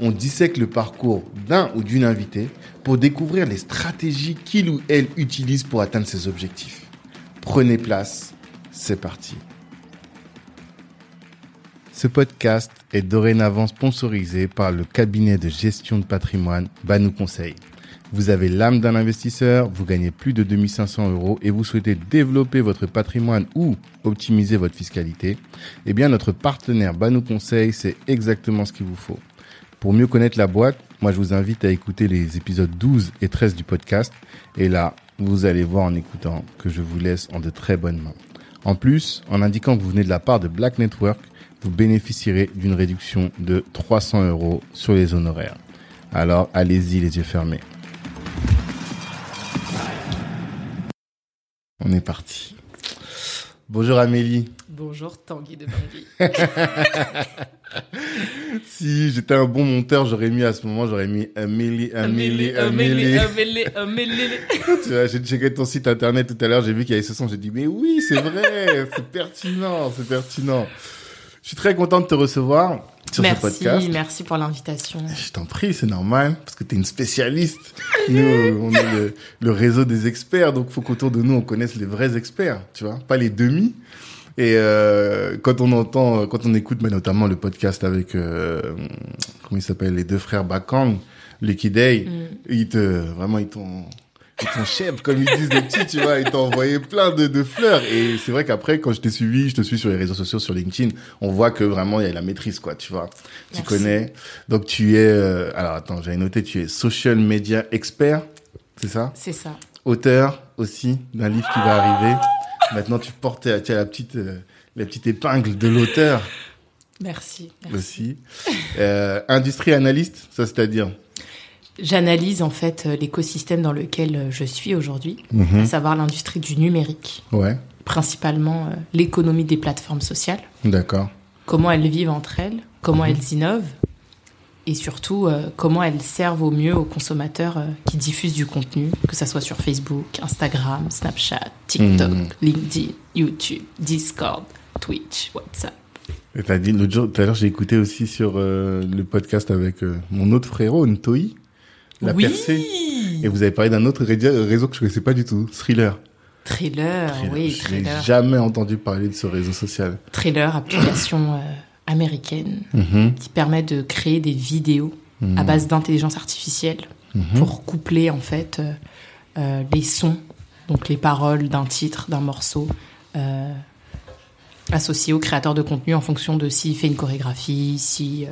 on dissèque le parcours d'un ou d'une invitée pour découvrir les stratégies qu'il ou elle utilise pour atteindre ses objectifs. Prenez place, c'est parti. Ce podcast est dorénavant sponsorisé par le cabinet de gestion de patrimoine Banou Conseil. Vous avez l'âme d'un investisseur, vous gagnez plus de 2500 euros et vous souhaitez développer votre patrimoine ou optimiser votre fiscalité, eh bien notre partenaire Banou Conseil, c'est exactement ce qu'il vous faut. Pour mieux connaître la boîte, moi je vous invite à écouter les épisodes 12 et 13 du podcast. Et là, vous allez voir en écoutant que je vous laisse en de très bonnes mains. En plus, en indiquant que vous venez de la part de Black Network, vous bénéficierez d'une réduction de 300 euros sur les honoraires. Alors allez-y les yeux fermés. On est parti. Bonjour Amélie. Bonjour Tanguy de Bangui. si j'étais un bon monteur, j'aurais mis à ce moment, j'aurais mis Amélie, Amélie, Amélie. Amélie, Amélie. tu vois, j'ai checké ton site internet tout à l'heure, j'ai vu qu'il y avait ce son, j'ai dit, mais oui, c'est vrai, c'est pertinent, c'est pertinent. Je suis très content de te recevoir sur merci, ce podcast. Merci pour l'invitation. Je t'en prie, c'est normal, parce que tu es une spécialiste. Nous, on est le, le, réseau des experts, donc faut qu'autour de nous, on connaisse les vrais experts, tu vois, pas les demi. Et euh, quand on entend, quand on écoute, mais notamment le podcast avec, euh, comment il s'appelle, les deux frères Bakang, Lucky Day, mm. ils te, vraiment, ils t'ont ils t'ont chèvre, comme ils disent les petits, tu vois, ils t'ont envoyé plein de, de fleurs. Et c'est vrai qu'après, quand je t'ai suivi, je te suis sur les réseaux sociaux, sur LinkedIn, on voit que vraiment, il y a la maîtrise, quoi, tu vois. Tu connais. Donc, tu es, euh, alors attends, j'avais noté, tu es social media expert, c'est ça? C'est ça. Auteur aussi d'un livre qui va arriver? Maintenant, tu portes, tu as la petite, euh, la petite épingle de l'auteur. Merci, merci. Aussi. Euh, industrie analyste, ça c'est-à-dire J'analyse en fait l'écosystème dans lequel je suis aujourd'hui, mmh. à savoir l'industrie du numérique. Ouais. Principalement euh, l'économie des plateformes sociales. D'accord. Comment elles vivent entre elles, comment mmh. elles innovent et surtout euh, comment elles servent au mieux aux consommateurs euh, qui diffusent du contenu, que ce soit sur Facebook, Instagram, Snapchat, TikTok, mmh. LinkedIn, YouTube, Discord, Twitch, WhatsApp. Et t'as dit l'autre jour, tout à l'heure, j'ai écouté aussi sur euh, le podcast avec euh, mon autre frérot, Ntoi, la oui percée. Et vous avez parlé d'un autre réseau que je connaissais pas du tout, Thriller. Thriller, Thriller. oui, je Thriller. jamais entendu parler de ce réseau social. Thriller, application euh, américaine -hmm. qui permet de créer des vidéos à base d'intelligence artificielle -hmm. pour coupler en fait euh, euh, les sons, donc les paroles d'un titre, d'un morceau, euh, associé au créateur de contenu en fonction de s'il fait une chorégraphie, si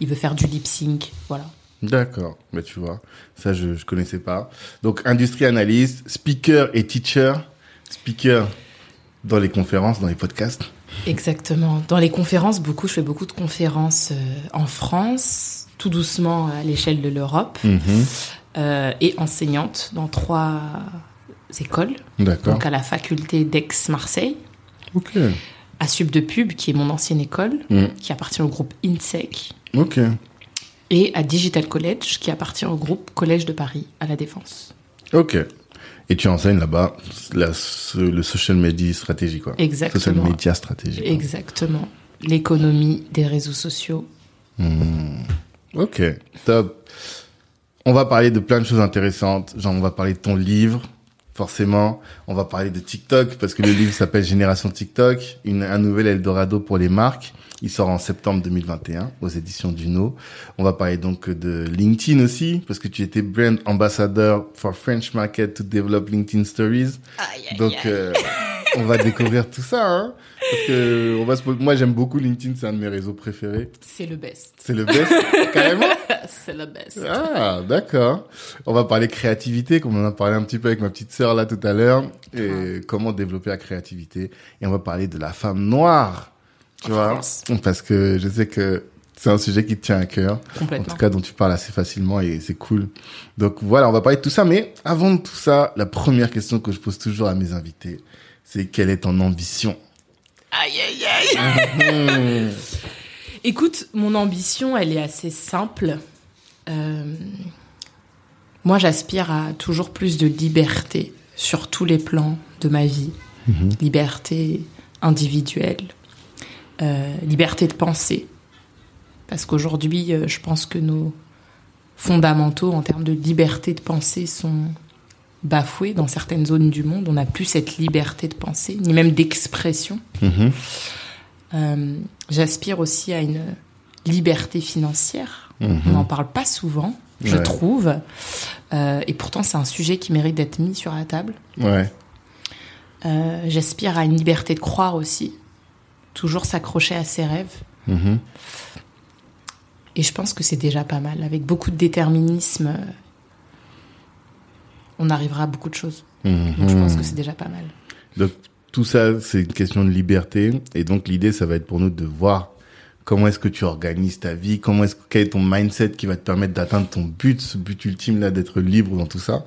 il veut faire du lip sync, voilà. D'accord, mais tu vois, ça je je connaissais pas. Donc industrie analyste, speaker et teacher, speaker dans les conférences, dans les podcasts. Exactement. Dans les conférences, beaucoup, je fais beaucoup de conférences euh, en France, tout doucement à l'échelle de l'Europe, -hmm. euh, et enseignante dans trois écoles. D'accord. Donc à la faculté d'Aix-Marseille. Ok. À Sub de Pub, qui est mon ancienne école, mm. qui appartient au groupe INSEC. Ok. Et à Digital College, qui appartient au groupe Collège de Paris, à la Défense. Ok. Et tu enseignes là-bas la, le social media stratégie, quoi. Exactement. Social media stratégie. Quoi. Exactement. L'économie des réseaux sociaux. Mmh. Ok, top. On va parler de plein de choses intéressantes. Genre, on va parler de ton livre, forcément. On va parler de TikTok, parce que le livre s'appelle Génération TikTok, une, un nouvel Eldorado pour les marques. Il sort en septembre 2021 aux éditions Duno. On va parler donc de LinkedIn aussi, parce que tu étais brand ambassador for French market to develop LinkedIn stories. Aïe, aïe, donc, aïe. euh, on va découvrir tout ça, hein. Parce que on va se... moi, j'aime beaucoup LinkedIn, c'est un de mes réseaux préférés. C'est le best. C'est le best, carrément. C'est le best. Ah, d'accord. On va parler créativité, comme on en a parlé un petit peu avec ma petite sœur là tout à l'heure, et Ah. comment développer la créativité. Et on va parler de la femme noire. Tu vois, parce que je sais que c'est un sujet qui te tient à cœur. En tout cas, dont tu parles assez facilement et c'est cool. Donc voilà, on va parler de tout ça. Mais avant de tout ça, la première question que je pose toujours à mes invités, c'est quelle est ton ambition? Aïe, aïe, aïe. Mhm. Écoute, mon ambition, elle est assez simple. Euh, moi, j'aspire à toujours plus de liberté sur tous les plans de ma vie. Liberté individuelle, euh, liberté de penser. Parce qu'aujourd'hui, euh, je pense que nos fondamentaux en termes de liberté de penser sont bafoués dans certaines zones du monde. On n'a plus cette liberté de penser, ni même d'expression. Mhm. Euh, J'aspire aussi à une liberté financière. Mhm. On n'en parle pas souvent, je Ouais. trouve. Euh, et pourtant, c'est un sujet qui mérite d'être mis sur la table. Ouais. Euh, J'aspire à une liberté de croire aussi. Toujours s'accrocher à ses rêves. Mhm. Et je pense que c'est déjà pas mal. Avec beaucoup de déterminisme, on arrivera à beaucoup de choses. Mhm. Donc je pense que c'est déjà pas mal. Donc tout ça, c'est une question de liberté. Et donc l'idée, ça va être pour nous de voir comment est-ce que tu organises ta vie, comment est-ce quel est ton mindset qui va te permettre d'atteindre ton but, ce but ultime là, d'être libre dans tout ça.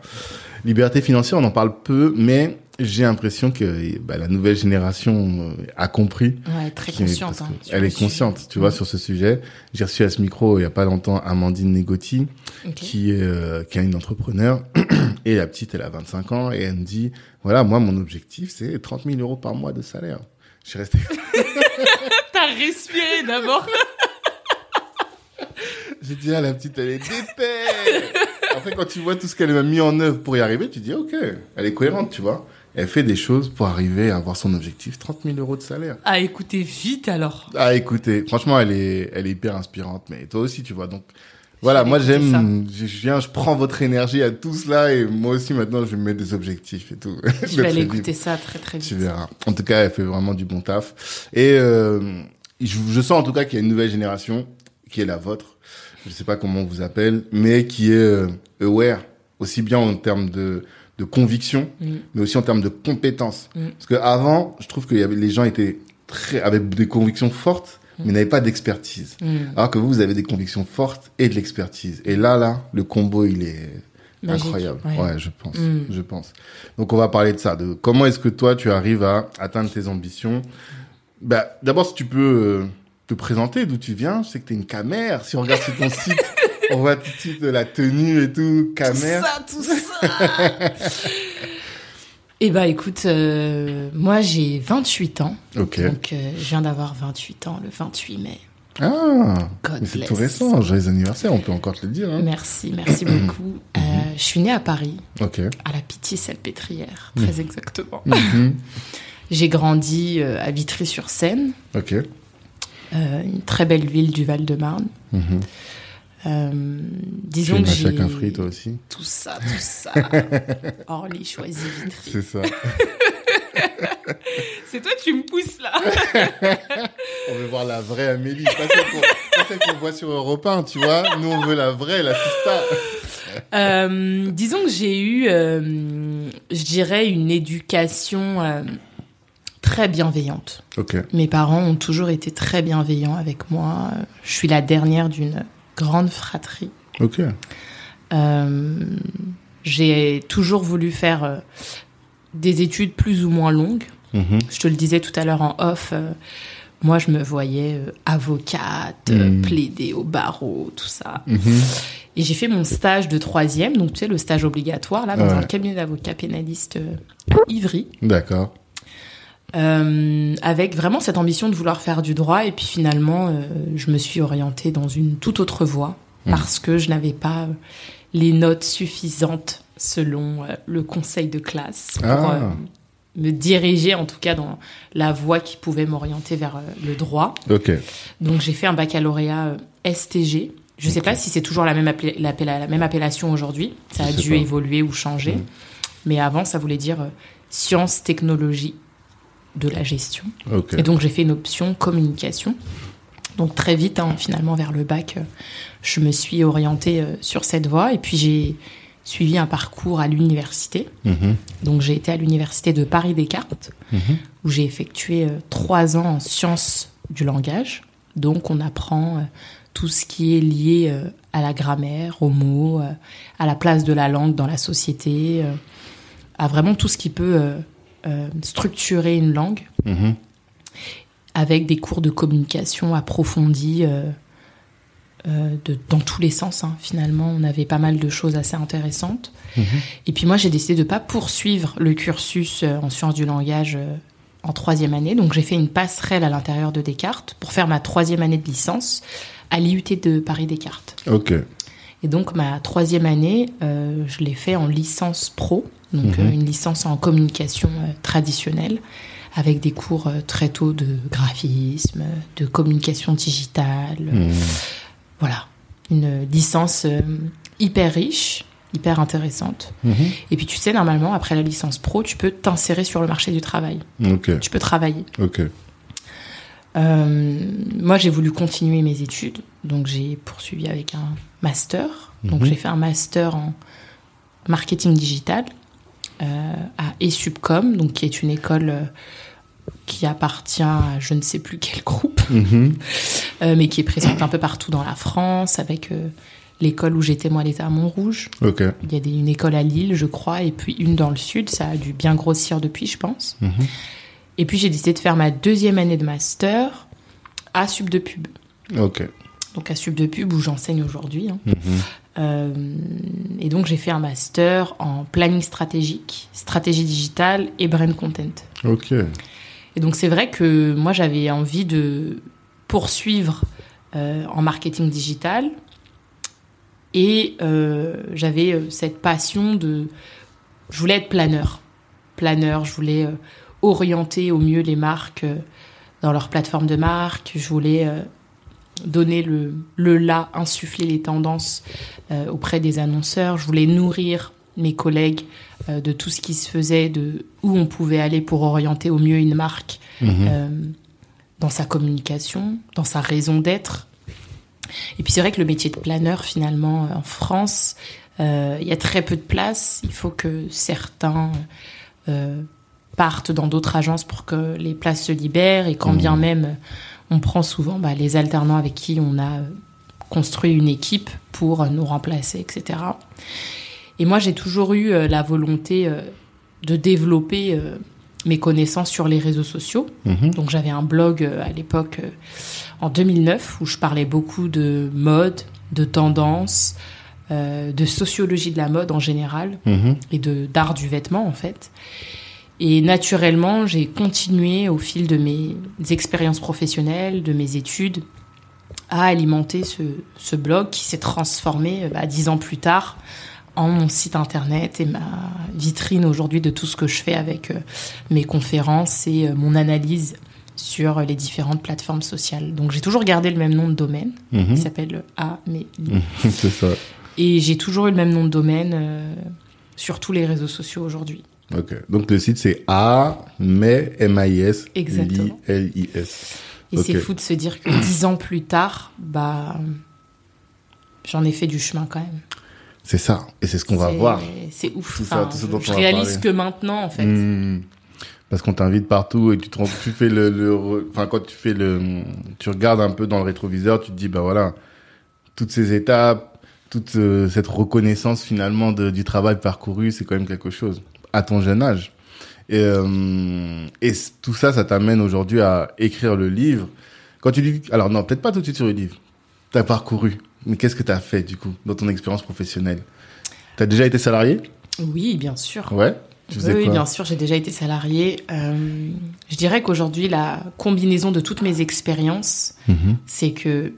Liberté financière, on en parle peu, mais j'ai l'impression que bah, la nouvelle génération euh, a compris. Ouais, très consciente. hein, elle le est sujet. consciente, tu vois, sur ce sujet. J'ai reçu à ce micro il y a pas longtemps Amandine Negotti, Ok. qui est euh, qui est une entrepreneur et la petite elle a 25 ans et elle me dit voilà moi mon objectif c'est 30 000 euros par mois de salaire je suis resté T'as respiré d'abord. j'ai dit ah la petite elle est d'épais après quand tu vois tout ce qu'elle a mis en œuvre pour y arriver tu dis ok elle est cohérente tu vois elle fait des choses pour arriver à avoir son objectif 30 000 euros de salaire Ah, écoutez vite alors. ah écoutez franchement elle est elle est hyper inspirante mais toi aussi tu vois donc voilà, moi écouter j'aime, je je viens, je prends votre énergie à tous là et moi aussi maintenant je vais me mettre des objectifs et tout. Je vais aller écouter ça très très vite. Tu verras. En tout cas, elle fait vraiment du bon taf. Et euh, je, je sens en tout cas qu'il y a une nouvelle génération qui est la vôtre. Je sais pas comment on vous appelle, mais qui est euh, aware aussi bien en termes de de conviction, Mm. mais aussi en termes de compétences. Mm. Parce que avant, je trouve que y avait, les gens étaient très avec des convictions fortes, mais n'avaient pas d'expertise. Mm. Alors que vous, vous avez des convictions fortes et de l'expertise. Et là, là, le combo, il est Magique, incroyable. ouais. Ouais. je pense. Mm. Je pense. Donc, on va parler de ça. De comment est-ce que toi, tu arrives à atteindre tes ambitions? Bah, d'abord, si tu peux euh, te présenter d'où tu viens. Je sais que t'es une camère. Si on regarde sur ton site, on voit tout de suite la tenue et tout. Tout Camère. ça, tout ça. Eh bah écoute, euh, moi j'ai 28 ans. Ok. Donc euh, je viens d'avoir 28 ans le 28 mai. Ah, God mais c'est tout récent. Joyeux anniversaire, on peut encore te le dire. Hein. Merci, merci beaucoup. Euh, je suis née à Paris, Ok. à la Pitié-Salpêtrière, très exactement. Mhm. J'ai grandi euh, à Vitry-sur-Seine, Ok. euh, une très belle ville du Val-de-Marne. Mhm. Euh, Tu disons es que j'ai chacun free, toi aussi. tout ça, tout ça. Orly choisi Vitry. C'est ça. C'est toi, tu me pousses là. On veut voir la vraie Amélie, pas celle qu'on qu'on voit sur Europe 1, tu vois. Nous, on veut la vraie, la sista. Euh, disons que j'ai eu, euh, je dirais, une éducation euh, très bienveillante. Ok. Mes parents ont toujours été très bienveillants avec moi. Je suis la dernière d'une grande fratrie. Ok. Euh, j'ai toujours voulu faire euh, des études plus ou moins longues. Mhm. Je te le disais tout à l'heure en off. euh, moi, je me voyais euh, avocate, Mm. plaider au barreau, tout ça. Mhm. Et j'ai fait mon stage de troisième, donc tu sais, le stage obligatoire, là, dans Ouais. un cabinet d'avocats pénalistes euh, à Ivry, D'accord. Euh, avec vraiment cette ambition de vouloir faire du droit. Et puis finalement, euh, je me suis orientée dans une toute autre voie, Mm. parce que je n'avais pas les notes suffisantes selon euh, le conseil de classe pour Ah. euh, me diriger, en tout cas, dans la voie qui pouvait m'orienter vers le droit. Donc j'ai fait un baccalauréat STG. Je sais Ok. pas si c'est toujours la même, la appellation aujourd'hui. Ça a sais dû pas. évoluer ou changer. Mhm. Mais avant, ça voulait dire sciences, technologies de la gestion. Et donc j'ai fait une option communication. Donc très vite, hein, finalement, vers le bac, euh, je me suis orientée euh, sur cette voie. Et puis j'ai suivi un parcours à l'université. Mhm. Donc j'ai été à l'université de Paris-Descartes Mhm. où j'ai effectué euh, trois ans en sciences du langage. Donc on apprend tout ce qui est lié à la grammaire, aux mots, à la place de la langue dans la société, à vraiment tout ce qui peut euh, structurer une langue, Mhm. avec des cours de communication approfondis euh, euh, de, dans tous les sens. hein. Finalement, on avait pas mal de choses assez intéressantes. Mhm. Et puis moi, j'ai décidé de pas poursuivre le cursus en sciences du langage en troisième année. Donc j'ai fait une passerelle à l'intérieur de Descartes pour faire ma troisième année de licence à l'IUT de Paris Descartes. Ok. Et donc ma troisième année, euh, je l'ai fait en licence pro, donc Mhm. euh, une licence en communication euh, traditionnelle, avec des cours euh, très tôt de graphisme, de communication digitale. Mhm. Voilà, une licence hyper riche, hyper intéressante. Mhm. Et puis tu sais, normalement, après la licence pro, tu peux t'insérer sur le marché du travail. Tu peux travailler. Euh, moi, j'ai voulu continuer mes études, donc j'ai poursuivi avec un master. Donc j'ai fait un master en marketing digital à ESUBCOM, donc qui est une école euh, qui appartient à je ne sais plus quel groupe, Mhm. euh, mais qui est présente un peu partout dans la France, avec euh, l'école où j'étais moi, elle était à Montrouge. Il y a des- une école à Lille, je crois, et puis une dans le sud. Ça a dû bien grossir depuis, je pense. Mhm. Et puis j'ai décidé de faire ma deuxième année de master à Sub de Pub. Donc à Sub de Pub où j'enseigne aujourd'hui. hein. Mhm. Euh, et donc j'ai fait un master en planning stratégique, stratégie digitale et brand content. Ok. Et donc c'est vrai que moi j'avais envie de poursuivre euh, en marketing digital et euh, j'avais cette passion de... Je voulais être planeur. Planeur, je voulais orienter au mieux les marques dans leur plateforme de marque. Je voulais donner le, le là, insuffler les tendances euh, auprès des annonceurs. Je voulais nourrir mes collègues euh, de tout ce qui se faisait, de où on pouvait aller pour orienter au mieux une marque Mhm. euh, dans sa communication, dans sa raison d'être. Et puis c'est vrai que le métier de planeur, finalement, en France, il y a très peu de place. Il faut que certains partent dans d'autres agences pour que les places se libèrent. Et quand Mhm. bien même, on prend souvent bah, les alternants avec qui on a euh, construit une équipe pour nous remplacer, etc. Et moi, j'ai toujours eu euh, la volonté euh, de développer mes connaissances sur les réseaux sociaux. Mhm. Donc j'avais un blog à l'époque en 2009 où je parlais beaucoup de mode, de tendance, euh, de sociologie de la mode en général Mhm. et de d'art du vêtement en fait. Et naturellement, j'ai continué au fil de mes expériences professionnelles, de mes études, à alimenter ce, ce blog qui s'est transformé bah, dix ans plus tard en mon site internet et ma vitrine aujourd'hui de tout ce que je fais avec euh, mes conférences et euh, mon analyse sur les différentes plateformes sociales. Donc j'ai toujours gardé le même nom de domaine, Mhm. qui s'appelle Amélie. C'est ça. Et j'ai toujours eu le même nom de domaine euh, sur tous les réseaux sociaux aujourd'hui. Ok. Donc le site c'est A mais M A I S Exactement. L I S. Et c'est fou de se dire que dix ans plus tard, bah, j'en ai fait du chemin quand même. C'est ça. Et c'est ce qu'on va voir. C'est ouf. Tout ça, Enfin, tout ce je- dont je on réalise que maintenant, en fait. Hmm. Parce qu'on t'invite partout et tu te rends, tu fais le, enfin quand tu fais le, tu regardes un peu dans le rétroviseur, tu te dis bah voilà, toutes ces étapes, toute euh, cette reconnaissance finalement de, du travail parcouru, c'est quand même quelque chose à ton jeune âge. Et, euh, et tout ça, ça t'amène aujourd'hui à écrire le livre. Quand tu dis, alors non, peut-être pas tout de suite sur le livre. T'as parcouru, mais qu'est-ce que t'as fait du coup dans ton expérience professionnelle? T'as déjà été salarié? Oui, bien sûr. Ouais. Tu Oui, bien sûr, j'ai déjà été salarié. Euh, je dirais qu'aujourd'hui, la combinaison de toutes mes expériences, Mhm. c'est que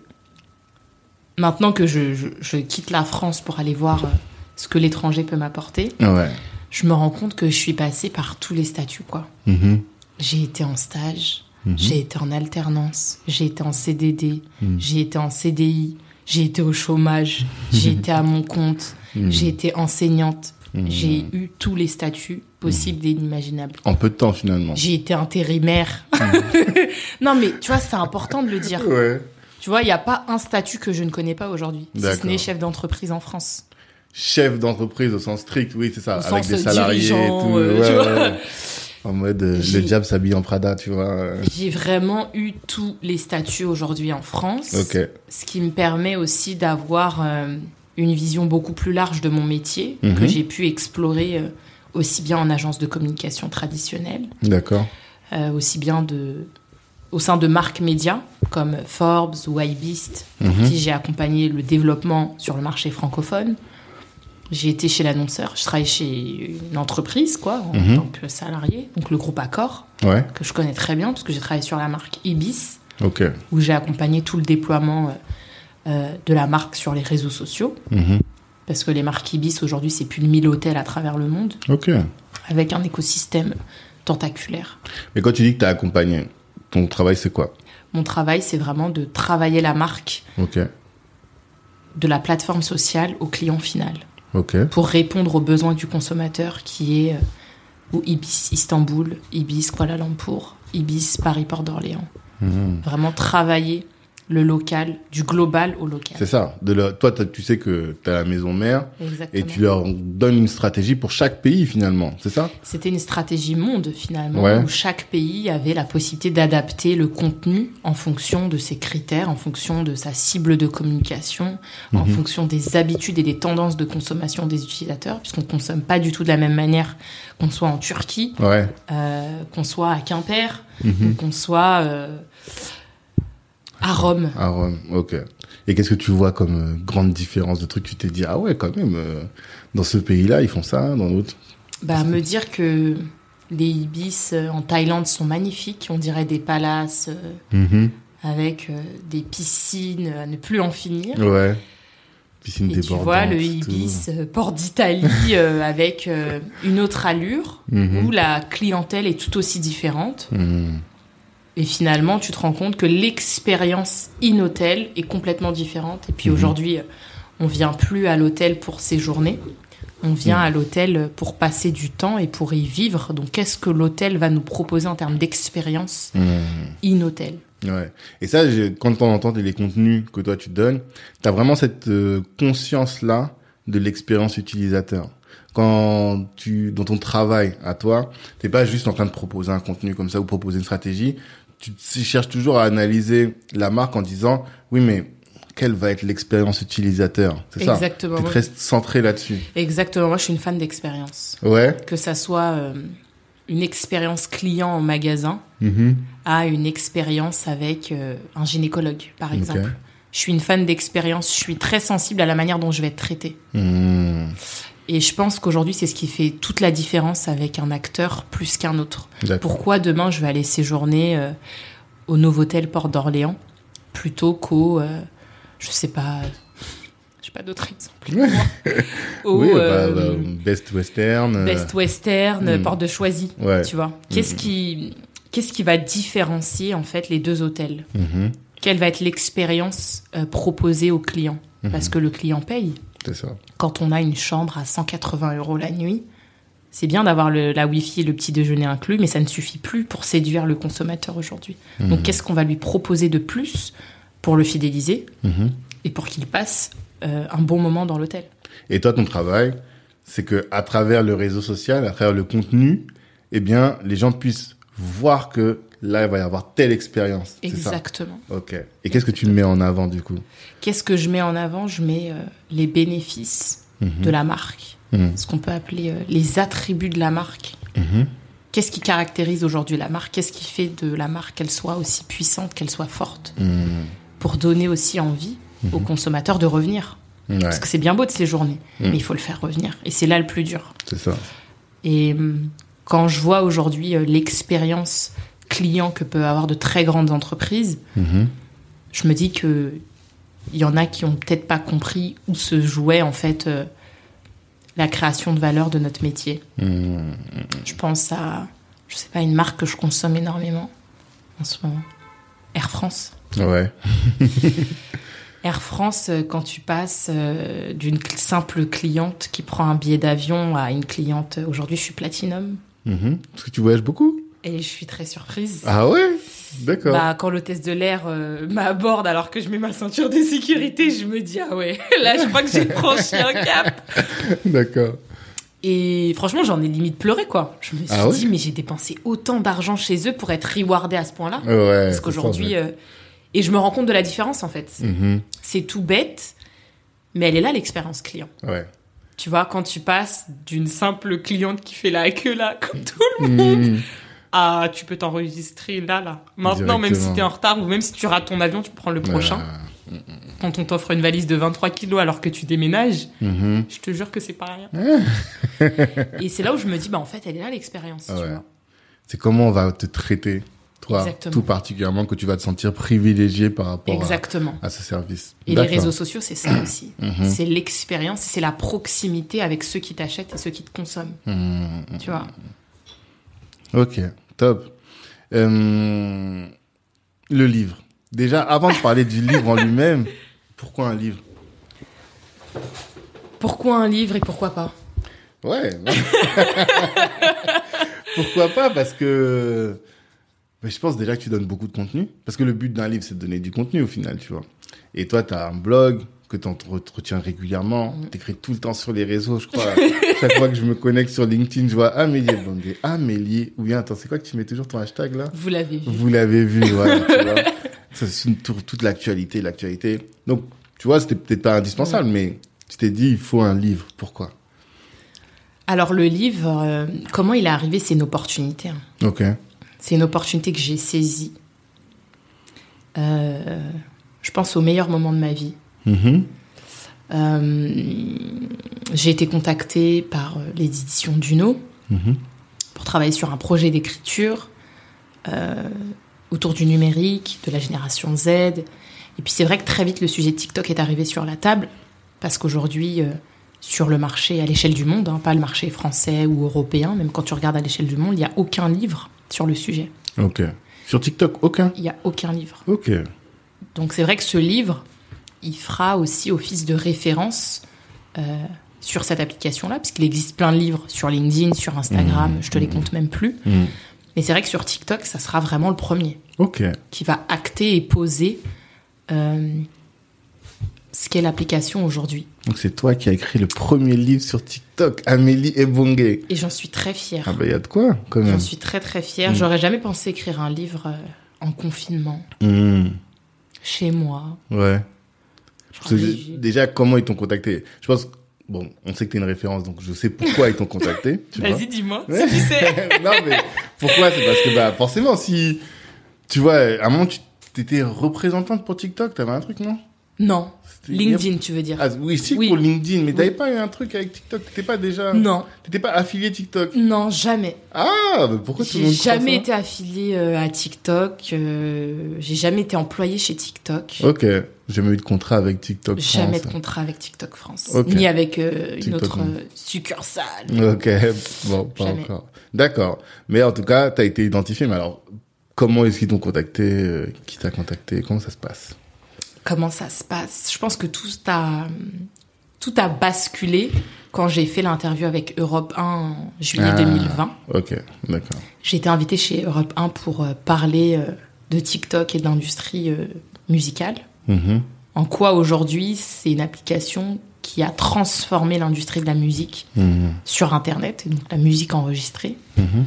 maintenant que je, je- je quitte la France pour aller voir euh, ce que l'étranger peut m'apporter, Ouais. Je me rends compte que je suis passée par tous les statuts, quoi. Mhm. J'ai été en stage, Mhm. j'ai été en alternance, j'ai été en CDD, Mhm. j'ai été en CDI, j'ai été au chômage, j'ai été à mon compte, Mhm. j'ai été enseignante, Mhm. j'ai eu tous les statuts possibles et inimaginables. En peu de temps finalement. J'ai été intérimaire. non, mais tu vois, c'est important de le dire. Ouais. Tu vois, il n'y a pas un statut que je ne connais pas aujourd'hui, si ce n'est chef d'entreprise en France. Chef d'entreprise au sens strict, oui, c'est ça, Au avec des salariés et tout. euh, ouais, tu ouais, vois. ouais. En mode, euh, le diable s'habille en Prada, tu vois. J'ai vraiment eu tous les statuts aujourd'hui en France. Ce qui me permet aussi d'avoir euh, une vision beaucoup plus large de mon métier, Mhm. que j'ai pu explorer aussi bien en agence de communication traditionnelle, D'accord. aussi bien de, au sein de marques médias comme Forbes ou iBeast, pour Mhm. qui j'ai accompagné le développement sur le marché francophone. J'ai été chez l'annonceur, je travaillais chez une entreprise, quoi, en Mhm. tant que salarié, donc le groupe Accor, Ouais. que je connais très bien, parce que j'ai travaillé sur la marque Ibis, où j'ai accompagné tout le déploiement euh, euh, de la marque sur les réseaux sociaux. Mhm. Parce que les marques Ibis, aujourd'hui, c'est plus de 1000 hôtels à travers le monde, avec un écosystème tentaculaire. Mais quand tu dis que tu as accompagné, ton travail, c'est quoi? Mon travail, c'est vraiment de travailler la marque de la plateforme sociale au client final, Pour répondre aux besoins du consommateur qui est euh, ou Ibis Istanbul, Ibis Kuala Lumpur, Ibis Paris Port d'Orléans. Mhm. Vraiment travailler le local, du global au local. C'est ça. De la- Toi, tu sais que tu as la maison mère Exactement. et tu leur donnes une stratégie pour chaque pays, finalement. C'est ça? C'était une stratégie monde finalement, Ouais. où chaque pays avait la possibilité d'adapter le contenu en fonction de ses critères, en fonction de sa cible de communication, en Mhm. fonction des habitudes et des tendances de consommation des utilisateurs, puisqu'on ne consomme pas du tout de la même manière qu'on soit en Turquie, Ouais. euh, qu'on soit à Quimper, Mhm. qu'on soit euh, à Rome. À Rome, ok. Et qu'est-ce que tu vois comme euh, grande différence de trucs? Que tu t'es dit, ah ouais, quand même, euh, dans ce pays-là, ils font ça, dans l'autre Bah, me dire que les ibis euh, en Thaïlande sont magnifiques, on dirait des palaces. Mhm. avec des piscines à ne plus en finir. Ouais. Piscine Et tu vois le. Ibis port d'Italie euh, avec euh, une autre allure Mhm. où la clientèle est tout aussi différente. Mhm. Et finalement, tu te rends compte que l'expérience in-hôtel est complètement différente. Et puis Mhm. aujourd'hui, euh, on vient plus à l'hôtel pour séjourner. On vient Mhm. à l'hôtel pour passer du temps et pour y vivre. Donc, qu'est-ce que l'hôtel va nous proposer en termes d'expérience Mhm. in-hôtel Ouais. Et ça, quand on entend les contenus que toi tu donnes, tu as vraiment cette euh, conscience-là de l'expérience utilisateur. Quand tu, dans ton travail à toi, t'es pas juste en train de proposer un contenu comme ça ou proposer une stratégie. Tu, tu cherches toujours à analyser la marque en disant, oui, mais quelle va être l'expérience utilisateur? C'est ça. Exactement. T'es très centré là-dessus. Exactement. Moi, je suis une fan d'expérience. Ouais. que ça soit euh, une expérience client en magasin Mhm. à une expérience avec euh, un gynécologue, par exemple. Je suis une fan d'expérience, je suis très sensible à la manière dont je vais être traitée. Mhm. Et je pense qu'aujourd'hui, c'est ce qui fait toute la différence avec un acteur plus qu'un autre. Pourquoi demain, je vais aller séjourner euh, au Novotel Port d'Orléans plutôt qu'au, euh, je sais pas, je sais pas d'autres exemples. au oui, bah, euh, bah, Best Western. euh, Best Western, hmm. Porte de Choisy. Ouais. Tu vois, qu'est-ce qui, qu'est-ce qui va différencier en fait les deux hôtels? Mhm. Quelle va être l'expérience euh, proposée au client? Parce que le client paye. C'est ça. Quand on a une chambre à 180 euros la nuit, c'est bien d'avoir la Wi-Fi et le petit déjeuner inclus, mais ça ne suffit plus pour séduire le consommateur aujourd'hui. Donc, qu'est-ce qu'on va lui proposer de plus pour le fidéliser Mhm. et pour qu'il passe euh, un bon moment dans l'hôtel? Et toi, ton travail, c'est que à travers le réseau social, à travers le contenu, eh bien, les gens puissent voir que là, il va y avoir telle expérience. Ça. Exactement. Ok. Et qu'est-ce que tu mets en avant du coup? Qu'est-ce que je mets en avant? Je mets euh, les bénéfices de la marque, Mhm. ce qu'on peut appeler euh, les attributs de la marque. Mhm. Qu'est-ce qui caractérise aujourd'hui la marque? Qu'est-ce qui fait de la marque qu'elle soit aussi puissante, qu'elle soit forte? Mhm. Pour donner aussi envie aux consommateurs de revenir. Ouais, Parce que c'est bien beau de séjourner, Mhm. mais il faut le faire revenir. Et c'est là le plus dur. c'est ça. Et hum, quand je vois aujourd'hui euh, l'expérience client que peuvent avoir de très grandes entreprises, Mhm. je me dis que il y en a qui ont peut-être pas compris où se jouait en fait euh, la création de valeur de notre métier. Mhm. Je pense à, je sais pas, une marque que je consomme énormément en ce moment. Air France. Ouais. Air France, euh, quand tu passes euh, d'une simple cliente qui prend un billet d'avion à une cliente, aujourd'hui je suis platinum, Mhm. Parce que tu voyages beaucoup? Et je suis très surprise. Ah ouais? D'accord. Bah, quand l'hôtesse de l'air euh, m'aborde alors que je mets ma ceinture de sécurité, je me dis ah ouais, là je crois que j'ai franchi un cap. D'accord. Et franchement, j'en ai limite pleuré, quoi. Je me suis Ah ouais? dit, mais j'ai dépensé autant d'argent chez eux pour être rewardé à ce point-là. Ouais. Parce qu'aujourd'hui. euh, Et je me rends compte de la différence, en fait. Mhm. C'est tout bête, mais elle est là, l'expérience client. Ouais. Tu vois, quand tu passes d'une simple cliente qui fait la queue là, comme tout le monde, Mhm. À tu peux t'enregistrer là, là. Maintenant, même si Directement. t'es en retard ou même si tu rates ton avion, tu prendre le prochain. Quand on t'offre une valise de 23 kilos alors que tu déménages, Mhm. je te jure que c'est pas rien. Et c'est là où je me dis, bah en fait, elle est là l'expérience, Ah tu vois. C'est comment on va te traiter, toi, Exactement. tout particulièrement, que tu vas te sentir privilégié par rapport à, Exactement. à ce service. Et les réseaux sociaux, c'est ça aussi. Mhm. C'est l'expérience, c'est la proximité avec ceux qui t'achètent et ceux qui te consomment. Mhm. Tu vois. Ok, top. Euh, le livre. Déjà, avant de parler du livre en lui-même, pourquoi un livre? Pourquoi un livre et pourquoi pas? Ouais. pourquoi pas? Parce que mais je pense déjà que tu donnes beaucoup de contenu. Parce que le but d'un livre, c'est de donner du contenu au final, tu vois. Et toi, tu as un blog que tu entretiens régulièrement. Mm. Tu écris tout le temps sur les réseaux, je crois. Chaque fois que je me connecte sur LinkedIn, je vois Amélie Bondé. Amélie. Ou bien, attends, c'est quoi que tu mets toujours ton hashtag là? Vous l'avez vu. Vous l'avez vu, voilà, tu vois. Ça, c'est une tour- toute l'actualité, l'actualité. Donc, tu vois, c'était peut-être pas indispensable, mais tu t'es dit, il faut un livre. Pourquoi? Alors le livre, euh, comment il est arrivé C'est une opportunité. hein. Ok. C'est une opportunité que j'ai saisie. Euh, je pense au meilleur moment de ma vie. Mhm. Euh, j'ai été contactée par euh, les éditions Duno Mhm. pour travailler sur un projet d'écriture euh, autour du numérique, de la génération Z. Et puis c'est vrai que très vite le sujet de TikTok est arrivé sur la table parce qu'aujourd'hui, euh, sur le marché à l'échelle du monde, hein, pas le marché français ou européen, même quand tu regardes à l'échelle du monde, il n'y a aucun livre sur le sujet. Ok. Sur TikTok, aucun? Il n'y a aucun livre. Ok. Donc c'est vrai que ce livre, il fera aussi office de référence euh, sur cette application-là, puisqu'il existe plein de livres sur LinkedIn, sur Instagram, Mmh, je te les compte même plus. Mhm. Mais c'est vrai que sur TikTok, ça sera vraiment le premier Ok. qui va acter et poser euh, ce qu'est l'application aujourd'hui. Donc, c'est toi qui as écrit le premier livre sur TikTok, Amélie Ebongue. Et j'en suis très fière. Ah, bah, il y a de quoi, quand même. J'en suis très très fière. Mmh. J'aurais jamais pensé écrire un livre euh, en confinement, chez moi. Ouais. Déjà, comment ils t'ont contacté? Je pense, bon, on sait que t'es une référence, donc je sais pourquoi ils t'ont contacté. Vas-y, dis-moi, Ouais. si tu sais. non, mais pourquoi? C'est parce que, bah, forcément, si, tu vois, à un moment, tu étais représentante pour TikTok, t'avais un truc, non? Non, LinkedIn, tu veux dire. Ah, oui, si, Oui. pour LinkedIn, mais Oui. t'avais pas eu un truc avec TikTok? T'étais pas déjà. Non, T'étais pas affilié TikTok? Non, jamais. Ah, mais pourquoi tout le J'ai monde jamais été affiliée euh, à TikTok. euh, j'ai jamais été employée chez TikTok. Ok, jamais eu de contrat avec TikTok. Jamais France. de contrat avec TikTok France. Ni avec euh, une autre euh, succursale. Ok, bon, pas Jamais. encore. D'accord. Mais en tout cas, t'as été identifié. Mais alors, comment est-ce qu'ils t'ont contacté euh, Qui t'a contacté Comment ça se passe? Comment ça se passe? Je pense que tout a, tout a basculé quand j'ai fait l'interview avec Europe 1 en juillet Ah. 2020. Ok, d'accord. J'ai été invitée chez Europe 1 pour parler de TikTok et de l'industrie musicale. Mhm. En quoi aujourd'hui c'est une application qui a transformé l'industrie de la musique Mhm. sur Internet, et donc la musique enregistrée. Mhm.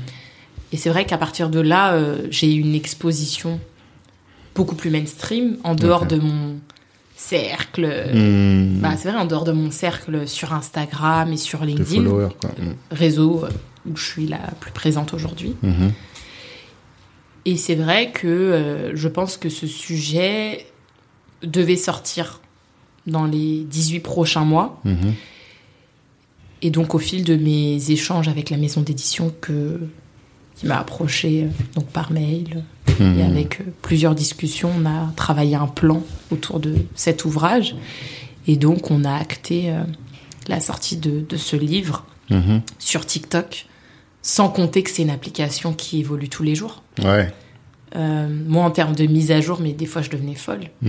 Et c'est vrai qu'à partir de là, euh, j'ai eu une exposition beaucoup plus mainstream, en dehors de mon cercle. Mhm. Bah, c'est vrai, en dehors de mon cercle sur Instagram et sur LinkedIn, quoi. Mhm. réseau euh, où je suis la plus présente aujourd'hui. Et c'est vrai que euh, je pense que ce sujet devait sortir dans les 18 prochains mois. Mhm. Et donc, au fil de mes échanges avec la maison d'édition que, qui m'a approché euh, donc par mail et Mhm. avec euh, plusieurs discussions, on a travaillé un plan autour de cet ouvrage. Et donc, on a acté euh, la sortie de, de ce livre Mhm. sur TikTok, sans compter que c'est une application qui évolue tous les jours. Ouais. Euh, moi, en termes de mise à jour, mais des fois, je devenais folle.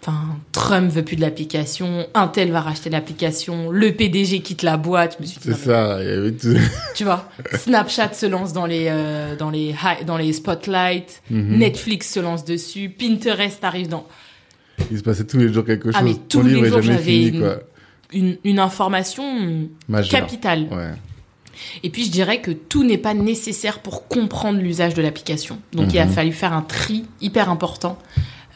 Enfin, Trump veut plus de l'application, Intel va racheter l'application, le PDG quitte la boîte. Je me suis dit, C'est mais- ça. Il y avait tout. tu vois, Snapchat se lance dans les euh, dans les dans les spotlights, Mhm. Netflix se lance dessus, Pinterest arrive dans. Il se passait tous les jours quelque chose. Ah, mais Ton tous les jours, j'avais fini, une- quoi. une, une information capitale. Ouais. Et puis je dirais que tout n'est pas nécessaire pour comprendre l'usage de l'application. Donc il a Mhm. fallu faire un tri hyper important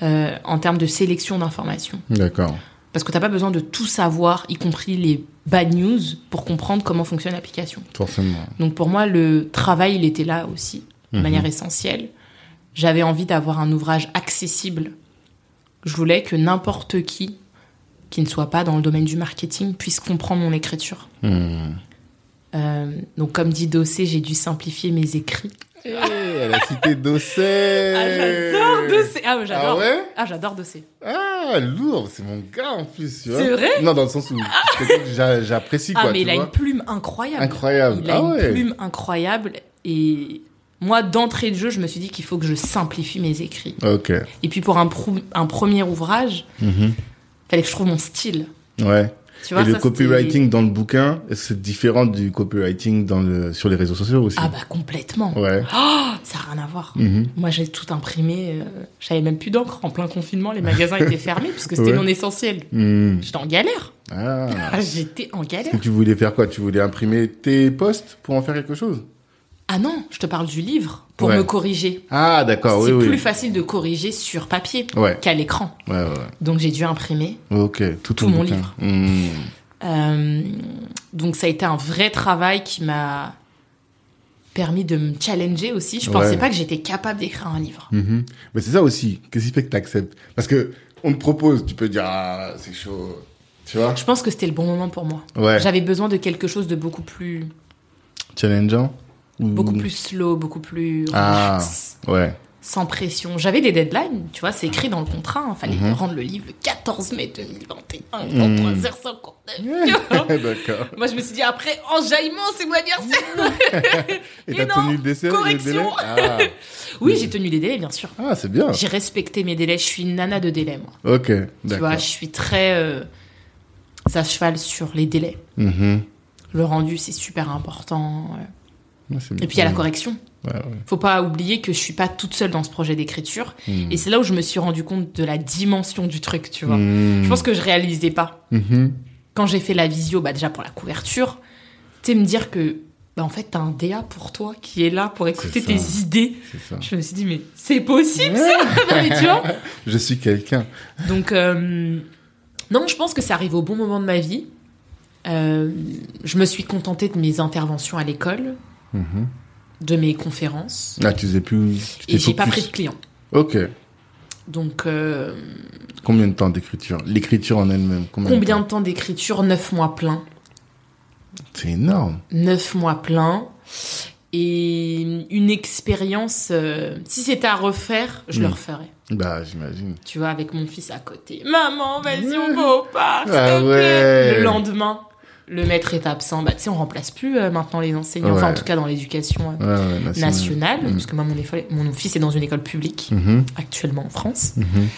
euh, en termes de sélection d'informations. D'accord. Parce que t'as pas besoin de tout savoir, y compris les bad news, pour comprendre comment fonctionne l'application. Forcément. Donc pour moi, le travail, il était là aussi, de Mhm. manière essentielle. J'avais envie d'avoir un ouvrage accessible. Je voulais que n'importe qui, qui ne soit pas dans le domaine du marketing, puisse comprendre mon écriture. Hmm. Euh, donc comme dit Dossé, j'ai dû simplifier mes écrits. Eh, elle a cité Dossé. Ah, j'adore Dossé. Ah, ouais, j'adore. Ah ouais Ah, j'adore Dossé. Ah, lourd, c'est mon gars en plus, tu vois. C'est vrai Non, dans le sens où j'a- j'apprécie, Ah, quoi, mais tu il a une plume incroyable. Incroyable. Il a ah une ouais. plume incroyable. Et moi, d'entrée de jeu, je me suis dit qu'il faut que je simplifie mes écrits. Ok. Et puis pour un, premier ouvrage, Mhm. fallait que je trouve mon style. Ouais. Tu vois, Et le ça, copywriting dans le bouquin, est-ce que c'est différent du copywriting dans le, sur les réseaux sociaux aussi? Ah bah complètement. Ouais. Oh, ça n'a rien à voir. Mhm. Moi, j'ai tout imprimé. euh, J'avais même plus d'encre. En plein confinement, les magasins étaient fermés parce que c'était Ouais. non essentiel. Hmm. J'étais en galère. Ah. J'étais en galère. Tu voulais faire quoi? Tu voulais imprimer tes posts pour en faire quelque chose? Ah non, je te parle du livre pour Ouais. me corriger. Ah, d'accord, oui, c'est oui. plus facile de corriger sur papier Ouais. qu'à l'écran. Ouais, ouais, Donc j'ai dû imprimer. ouais. Ok, tout, mon bouquin. livre. Hmm. Euh, donc ça a été un vrai travail qui m'a permis de me challenger aussi. Je pensais Ouais. pas que j'étais capable d'écrire un livre. Mhm. Mais c'est ça aussi. Qu'est-ce qui fait que tu acceptes Parce que on te propose, tu peux dire ah c'est chaud, tu vois? Je pense que c'était le bon moment pour moi. Ouais. J'avais besoin de quelque chose de beaucoup plus, Challengeant? Ou- beaucoup plus slow, beaucoup plus Ah. relax, Ouais. sans pression. J'avais des deadlines, tu vois, c'est écrit dans le contrat. Il fallait Mhm. rendre le livre le 14 mai 2021, Mhm. 23h59. D'accord. Moi, je me suis dit, après, enjaillement, c'est mon anniversaire. Et Et t'as tenu le décès correction. le délai ah. oui, j'ai tenu les délais, bien sûr. ah, c'est bien. J'ai respecté mes délais. Je suis une nana de délai, moi. Ok, Tu vois, je suis très euh, à cheval sur les délais. Mhm. Le rendu, c'est super important. ouais. Et puis, il y a la correction. Ouais, ouais. Faut pas oublier que je suis pas toute seule dans ce projet d'écriture. Mhm. Et c'est là où je me suis rendu compte de la dimension du truc, tu vois. Mhm. Je pense que je réalisais pas. Mhm. Quand j'ai fait la visio, bah déjà pour la couverture, tu sais, me dire que, bah en fait, t'as un DA pour toi qui est là pour écouter tes idées. Je me suis dit, mais c'est possible ça Non, mais tu vois Je suis quelqu'un. Donc, euh, non, je pense que ça arrive au bon moment de ma vie. Euh, je me suis contentée de mes interventions à l'école, Mhm. de mes conférences, Ah, tu faisais plus. tu et j'ai pas pris de clients. Ok. Donc, euh, Combien de temps d'écriture? L'écriture en elle-même. Combien, combien de temps d'écriture? 9 mois plein. C'est énorme. 9 mois plein. Et une expérience, euh, si c'était à refaire, je le Mm. referais. Bah, j'imagine. Tu vois, avec mon fils à côté. Maman, vas-y, on va au parc, s'il Ah ouais. Le lendemain, le maître est absent. Bah, tu sais, on remplace plus euh, maintenant les enseignants. Enfin, en tout cas, dans l'éducation euh, Ouais, ouais, national. nationale. Mm. Parce que moi, mon, fils est dans une école publique, Mhm. actuellement en France. Mhm.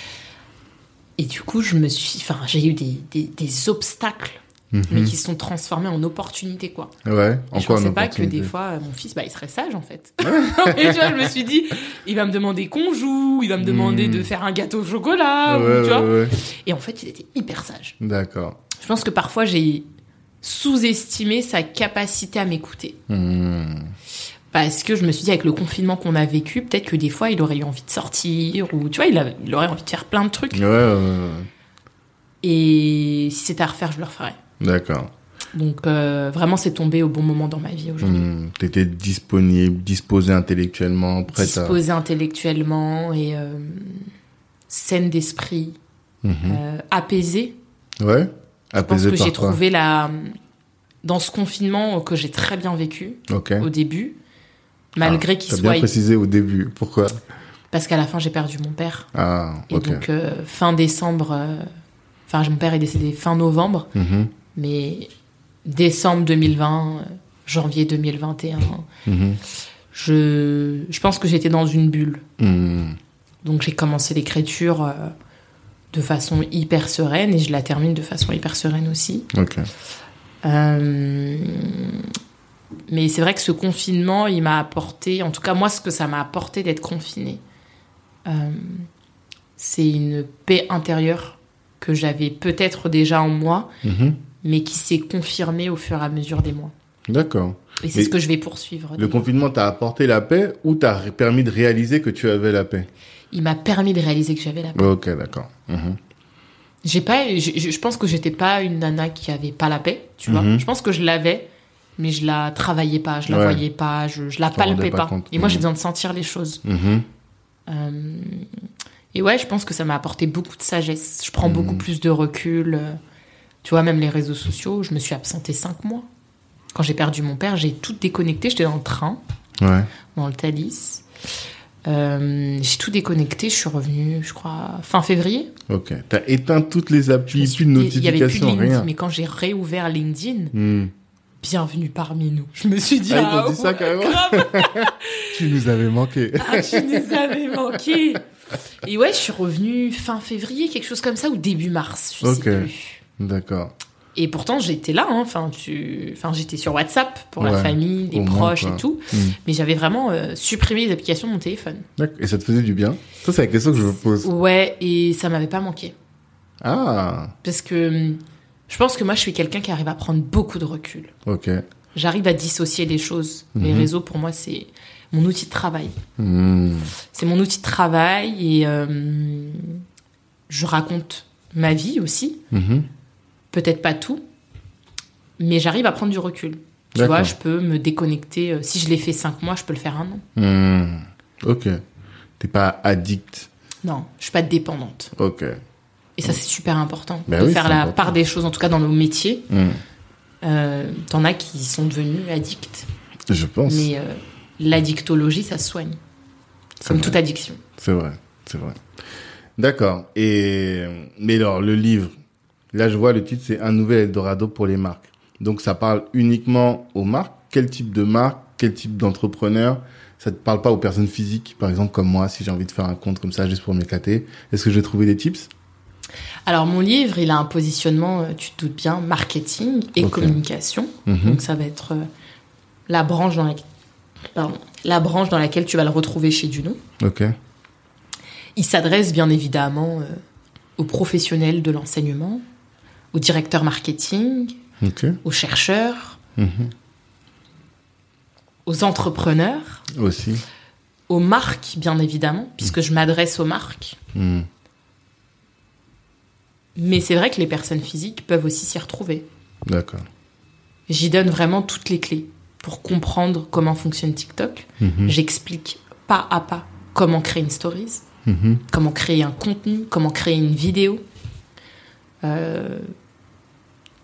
Et du coup, je me suis. Enfin, j'ai eu des, des, des obstacles, Mhm. mais qui se sont transformés en opportunités, quoi. Ouais. Et je pensais pas que des fois, mon fils, bah, il serait sage, en fait. et tu vois, je me suis dit, il va me demander qu'on joue, il va me demander Mm. de faire un gâteau au chocolat, ou, tu vois. Et en fait, il était hyper sage. D'accord. Je pense que parfois, j'ai sous-estimé sa capacité à m'écouter. Mhm. Parce que je me suis dit, avec le confinement qu'on a vécu, peut-être que des fois, il aurait eu envie de sortir, ou tu vois, il, a- il aurait envie de faire plein de trucs. Ouais, ouais, ouais. Et si c'était à refaire, je le referais. D'accord. Donc, euh, vraiment, c'est tombé au bon moment dans ma vie aujourd'hui. Hmm, T'étais disponible, disposé intellectuellement, prête Disposée intellectuellement et euh, saine d'esprit, à. Mhm. euh, apaisée. Ouais. Je pense que j'ai trouvé la dans ce confinement que j'ai très bien vécu au début, malgré Ah, qu'il soit bien précisé au début. Pourquoi? Parce qu'à la fin j'ai perdu mon père Ah, et ok. donc euh, fin décembre, euh, enfin mon père est décédé fin novembre, Mhm, mais décembre 2020, euh, janvier 2021, mhm, je je pense que j'étais dans une bulle. mhm. Donc j'ai commencé l'écriture euh, de façon hyper sereine et je la termine de façon hyper sereine aussi. Euh, mais c'est vrai que ce confinement, il m'a apporté, en tout cas moi, ce que ça m'a apporté d'être confiné, euh, c'est une paix intérieure que j'avais peut-être déjà en moi, Mhm, mais qui s'est confirmé au fur et à mesure des mois. D'accord. Et c'est ce que je vais poursuivre. Le confinement t'a apporté la paix ou t'a permis de réaliser que tu avais la paix? Il m'a permis de réaliser que j'avais la paix. Ok, d'accord. Mhm. J'ai pas, je, pense que j'étais pas une nana qui avait pas la paix, tu vois. Mhm. Je pense que je l'avais, mais je la travaillais pas, je la Ouais. voyais pas, je, je la palpais pas. Et moi, j'ai Mhm. besoin de sentir les choses. Euh, et ouais, je pense que ça m'a apporté beaucoup de sagesse. Je prends beaucoup plus de recul. euh, Tu vois, même les réseaux sociaux, je me suis absentée cinq mois. Quand j'ai perdu mon père, j'ai tout déconnecté. J'étais dans le train, Ouais. dans le Thalys. Euh, j'ai tout déconnecté. Je suis revenue, je crois, fin février. Ok. T'as éteint toutes les applis, plus de y avait plus notifications, rien. mais quand j'ai réouvert LinkedIn, Hmm. bienvenue parmi nous. Je me suis dit, Ah, ils t'ont dit ça ouais, carrément grave. Tu nous avais manqué. Ah, tu nous avais manqué. Et ouais, je suis revenue fin février, quelque chose comme ça, ou début mars, je Ok. sais plus. D'accord. Et pourtant, j'étais là, hein. enfin, tu... enfin, j'étais sur WhatsApp pour la Ouais, famille, les moins, proches et tout. Hmm. Mais j'avais vraiment euh, supprimé les applications de mon téléphone. Et ça te faisait du bien? Ça, c'est la question que je me pose. Ouais, et ça m'avait pas manqué. Ah, Parce que hum, je pense que moi, je suis quelqu'un qui arrive à prendre beaucoup de recul. ok. J'arrive à dissocier les choses. Les Mhm. réseaux, pour moi, c'est mon outil de travail. Hmm. C'est mon outil de travail et euh, je raconte ma vie aussi. Peut-être pas tout, mais j'arrive à prendre du recul. Tu vois, je peux me déconnecter. euh, Si je l'ai fait cinq mois, je peux le faire un an. Hmm. Ok. T'es pas addict. Non, je suis pas dépendante. Ok. Et ça, c'est super important. Bah de oui, faire la important. part des choses, en tout cas dans nos métiers. Hmm. Euh, T'en as qui sont devenus addicts. Je pense. Mais euh, l'addictologie, ça se soigne. C'est Comme vrai. toute addiction. C'est vrai, c'est vrai. D'accord. Et mais alors le livre, là je vois le titre c'est un nouvel Eldorado pour les marques. Donc ça parle uniquement aux marques. Quel type de marque, quel type d'entrepreneur? Ça te parle pas aux personnes physiques, par exemple comme moi, si j'ai envie de faire un compte comme ça juste pour m'éclater. Est-ce que je vais trouver des tips? Alors, mon livre, il a un positionnement, euh, tu te doutes bien, marketing et communication. Mhm. Donc, ça va être euh, la, branche dans laquelle, pardon, la branche dans laquelle tu vas le retrouver chez Duno. Ok. Il s'adresse bien évidemment euh, aux professionnels de l'enseignement, aux directeurs marketing, aux chercheurs, Mhm. aux entrepreneurs, Aussi. aux marques, bien évidemment, puisque je m'adresse aux marques. Hmm. Mais c'est vrai que les personnes physiques peuvent aussi s'y retrouver. D'accord. J'y donne vraiment toutes les clés pour comprendre comment fonctionne TikTok. Mhm. J'explique pas à pas comment créer une stories, Mhm. comment créer un contenu, comment créer une vidéo. Euh,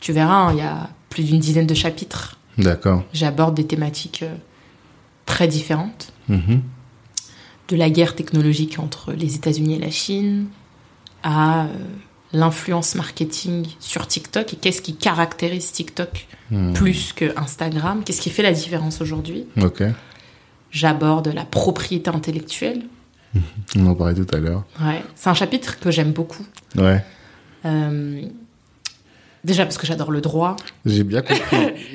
tu verras, hein, il y a plus d'une dizaine de chapitres. D'accord. J'aborde des thématiques euh, très différentes, Mhm. de la guerre technologique entre les États-Unis et la Chine, à euh, l'influence marketing sur TikTok et qu'est-ce qui caractérise TikTok Hmm. plus que Instagram, qu'est-ce qui fait la différence aujourd'hui? Ok. J'aborde la propriété intellectuelle. On en parlait tout à l'heure. Ouais, c'est un chapitre que j'aime beaucoup. Ouais. Euh, déjà parce que j'adore le droit. J'ai bien compris.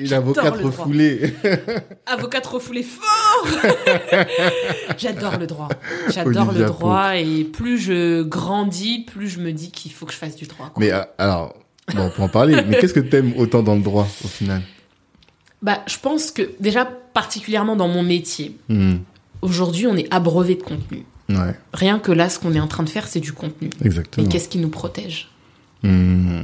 L'avocat J'adore le droit. refoulé. Avocat refoulé fort J'adore le droit. J'adore le droit et plus je grandis, plus je me dis qu'il faut que je fasse du droit. quoi. Mais euh, alors, bon, pour en parler, mais qu'est-ce que t'aimes autant dans le droit au final? Bah, je pense que déjà particulièrement dans mon métier, Hmm. aujourd'hui on est abreuvé de contenu. Ouais, Rien que là, ce qu'on est en train de faire, c'est du contenu. exactement. Mais qu'est-ce qui nous protège? Hmm.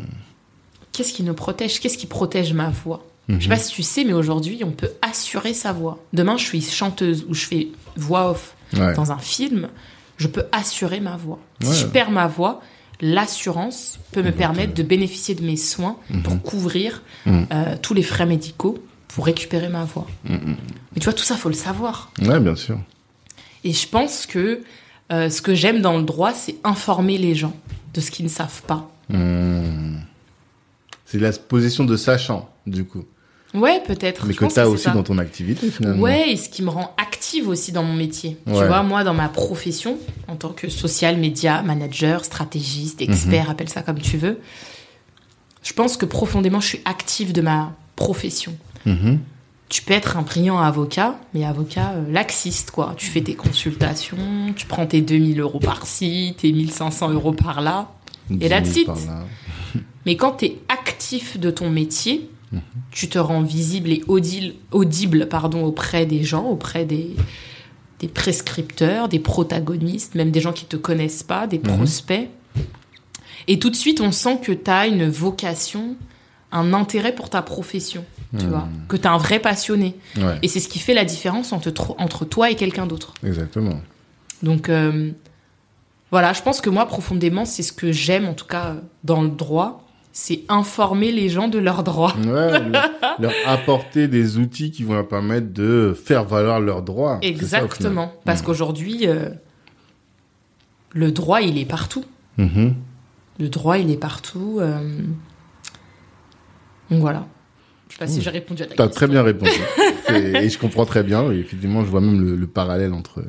Qu'est-ce qui nous protège? Qu'est-ce qui protège ma voix? Mhm. Je sais pas si tu sais, mais aujourd'hui, on peut assurer sa voix. Demain, je suis chanteuse ou je fais voix off Ouais. dans un film, je peux assurer ma voix. Ouais. Si je perds ma voix, l'assurance peut me permettre de bénéficier de mes soins pour couvrir Mhm. euh, tous les frais médicaux pour récupérer ma voix. Mhm. Mais tu vois, tout ça, faut le savoir. Ouais, bien sûr. Et je pense que euh, ce que j'aime dans le droit, c'est informer les gens de ce qu'ils ne savent pas. Hmm. C'est la position de sachant, du coup. Ouais, peut-être. Mais Je que t'as c'est aussi ça. dans ton activité, finalement. Ouais, et ce qui me rend active aussi dans mon métier. Tu vois, moi, dans ma profession, en tant que social media manager, stratégiste, expert, appelle ça comme tu veux, je pense que profondément, je suis active de ma profession. Mhm. Tu peux être un brillant avocat, mais avocat euh, laxiste, quoi. Tu fais tes consultations, tu prends tes 2000 euros par-ci, tes 1500 euros par-là. Et that's 10 000 it. là. Mais quand tu es actif de ton métier, tu te rends visible et audible, audible pardon, auprès des gens, auprès des, des prescripteurs, des protagonistes, même des gens qui te connaissent pas, des prospects. Et tout de suite, on sent que tu as une vocation, un intérêt pour ta profession, tu vois, que tu es un vrai passionné. Ouais, Et c'est ce qui fait la différence entre toi et quelqu'un d'autre. exactement. Donc euh, voilà, je pense que moi, profondément, c'est ce que j'aime, en tout cas dans le droit, c'est informer les gens de leurs droits. Ouais, leur, apporter des outils qui vont leur permettre de faire valoir leurs droits. Ça. Exactement. Parce qu'aujourd'hui, euh, le droit, il est partout. Mhm. Le droit, il est partout. euh, Donc voilà. Je sais pas si j'ai répondu à ta T'as question. très bien répondu. Et je comprends très bien. Et effectivement, je vois même le, le parallèle entre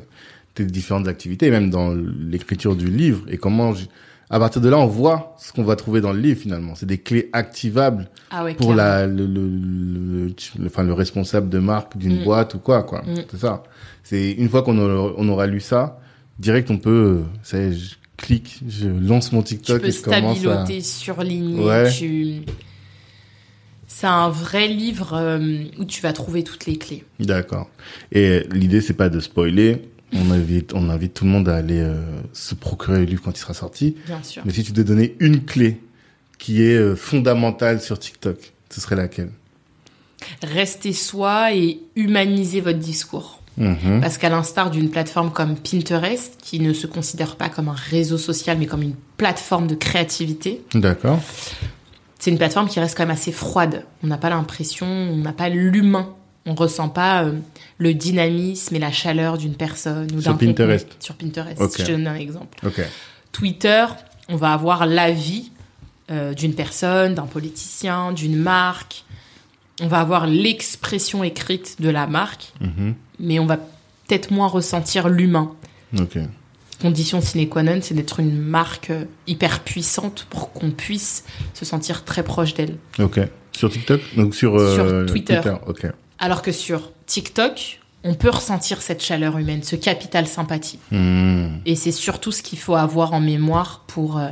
tes différentes activités, et même dans l'écriture du livre, et comment, je- à partir de là, on voit ce qu'on va trouver dans le livre finalement. C'est des clés activables Ah ouais, pour la, le, le, le, le- enfin, le responsable de marque d'une Mm. boîte ou quoi, quoi. Mm. C'est ça. C'est une fois qu'on aura, on aura lu ça, direct, on peut, ça y est, je clique, je lance mon Tu TikTok peux et je commence à... surligner. Ouais. Tu... C'est un vrai livre euh, où tu vas trouver toutes les clés. D'accord. Et l'idée, c'est pas de spoiler. On invite, on invite tout le monde à aller euh, se procurer le livre quand il sera sorti. Bien sûr. Mais si tu devais donner une clé qui est euh, fondamentale sur TikTok, ce serait laquelle? Restez soi et humanisez votre discours. Mhm. Parce qu'à l'instar d'une plateforme comme Pinterest, qui ne se considère pas comme un réseau social, mais comme une plateforme de créativité, D'accord. c'est une plateforme qui reste quand même assez froide. On n'a pas l'impression, on n'a pas l'humain. On ressent pas euh, le dynamisme et la chaleur d'une personne ou Sur d'un contenu. Pinterest. Sur Pinterest. Je te donne un exemple. Twitter, on va avoir l'avis euh, d'une personne, d'un politicien, d'une marque. On va avoir l'expression écrite de la marque, Mhm. mais on va peut-être moins ressentir l'humain. Condition sine qua non, c'est d'être une marque euh, hyper puissante pour qu'on puisse se sentir très proche d'elle. Ok. Sur TikTok? Donc sur, euh, Sur Twitter. Ok. Alors que sur TikTok, on peut ressentir cette chaleur humaine, ce capital sympathie. Hmm. Et c'est surtout ce qu'il faut avoir en mémoire pour euh,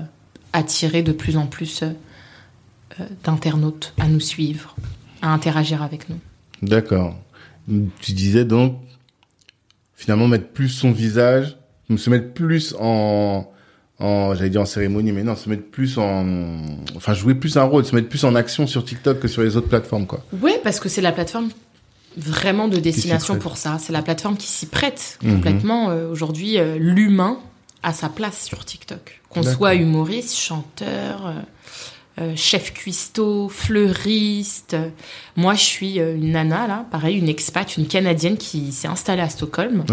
attirer de plus en plus euh, euh, d'internautes à nous suivre, à interagir avec nous. D'accord. Tu disais donc, finalement, mettre plus son visage, se mettre plus en, en j'allais dire en cérémonie, mais non, se mettre plus en, enfin, jouer plus un rôle, se mettre plus en action sur TikTok que sur les autres plateformes, quoi. Oui, parce que c'est la plateforme vraiment de destination pour ça. C'est la plateforme qui s'y prête Mhm. complètement. Euh, Aujourd'hui, euh, l'humain a sa place sur TikTok. Qu'on soit humoriste, chanteur, euh, chef cuistot, fleuriste. Moi, je suis une nana, là, pareil, une expat, une Canadienne qui s'est installée à Stockholm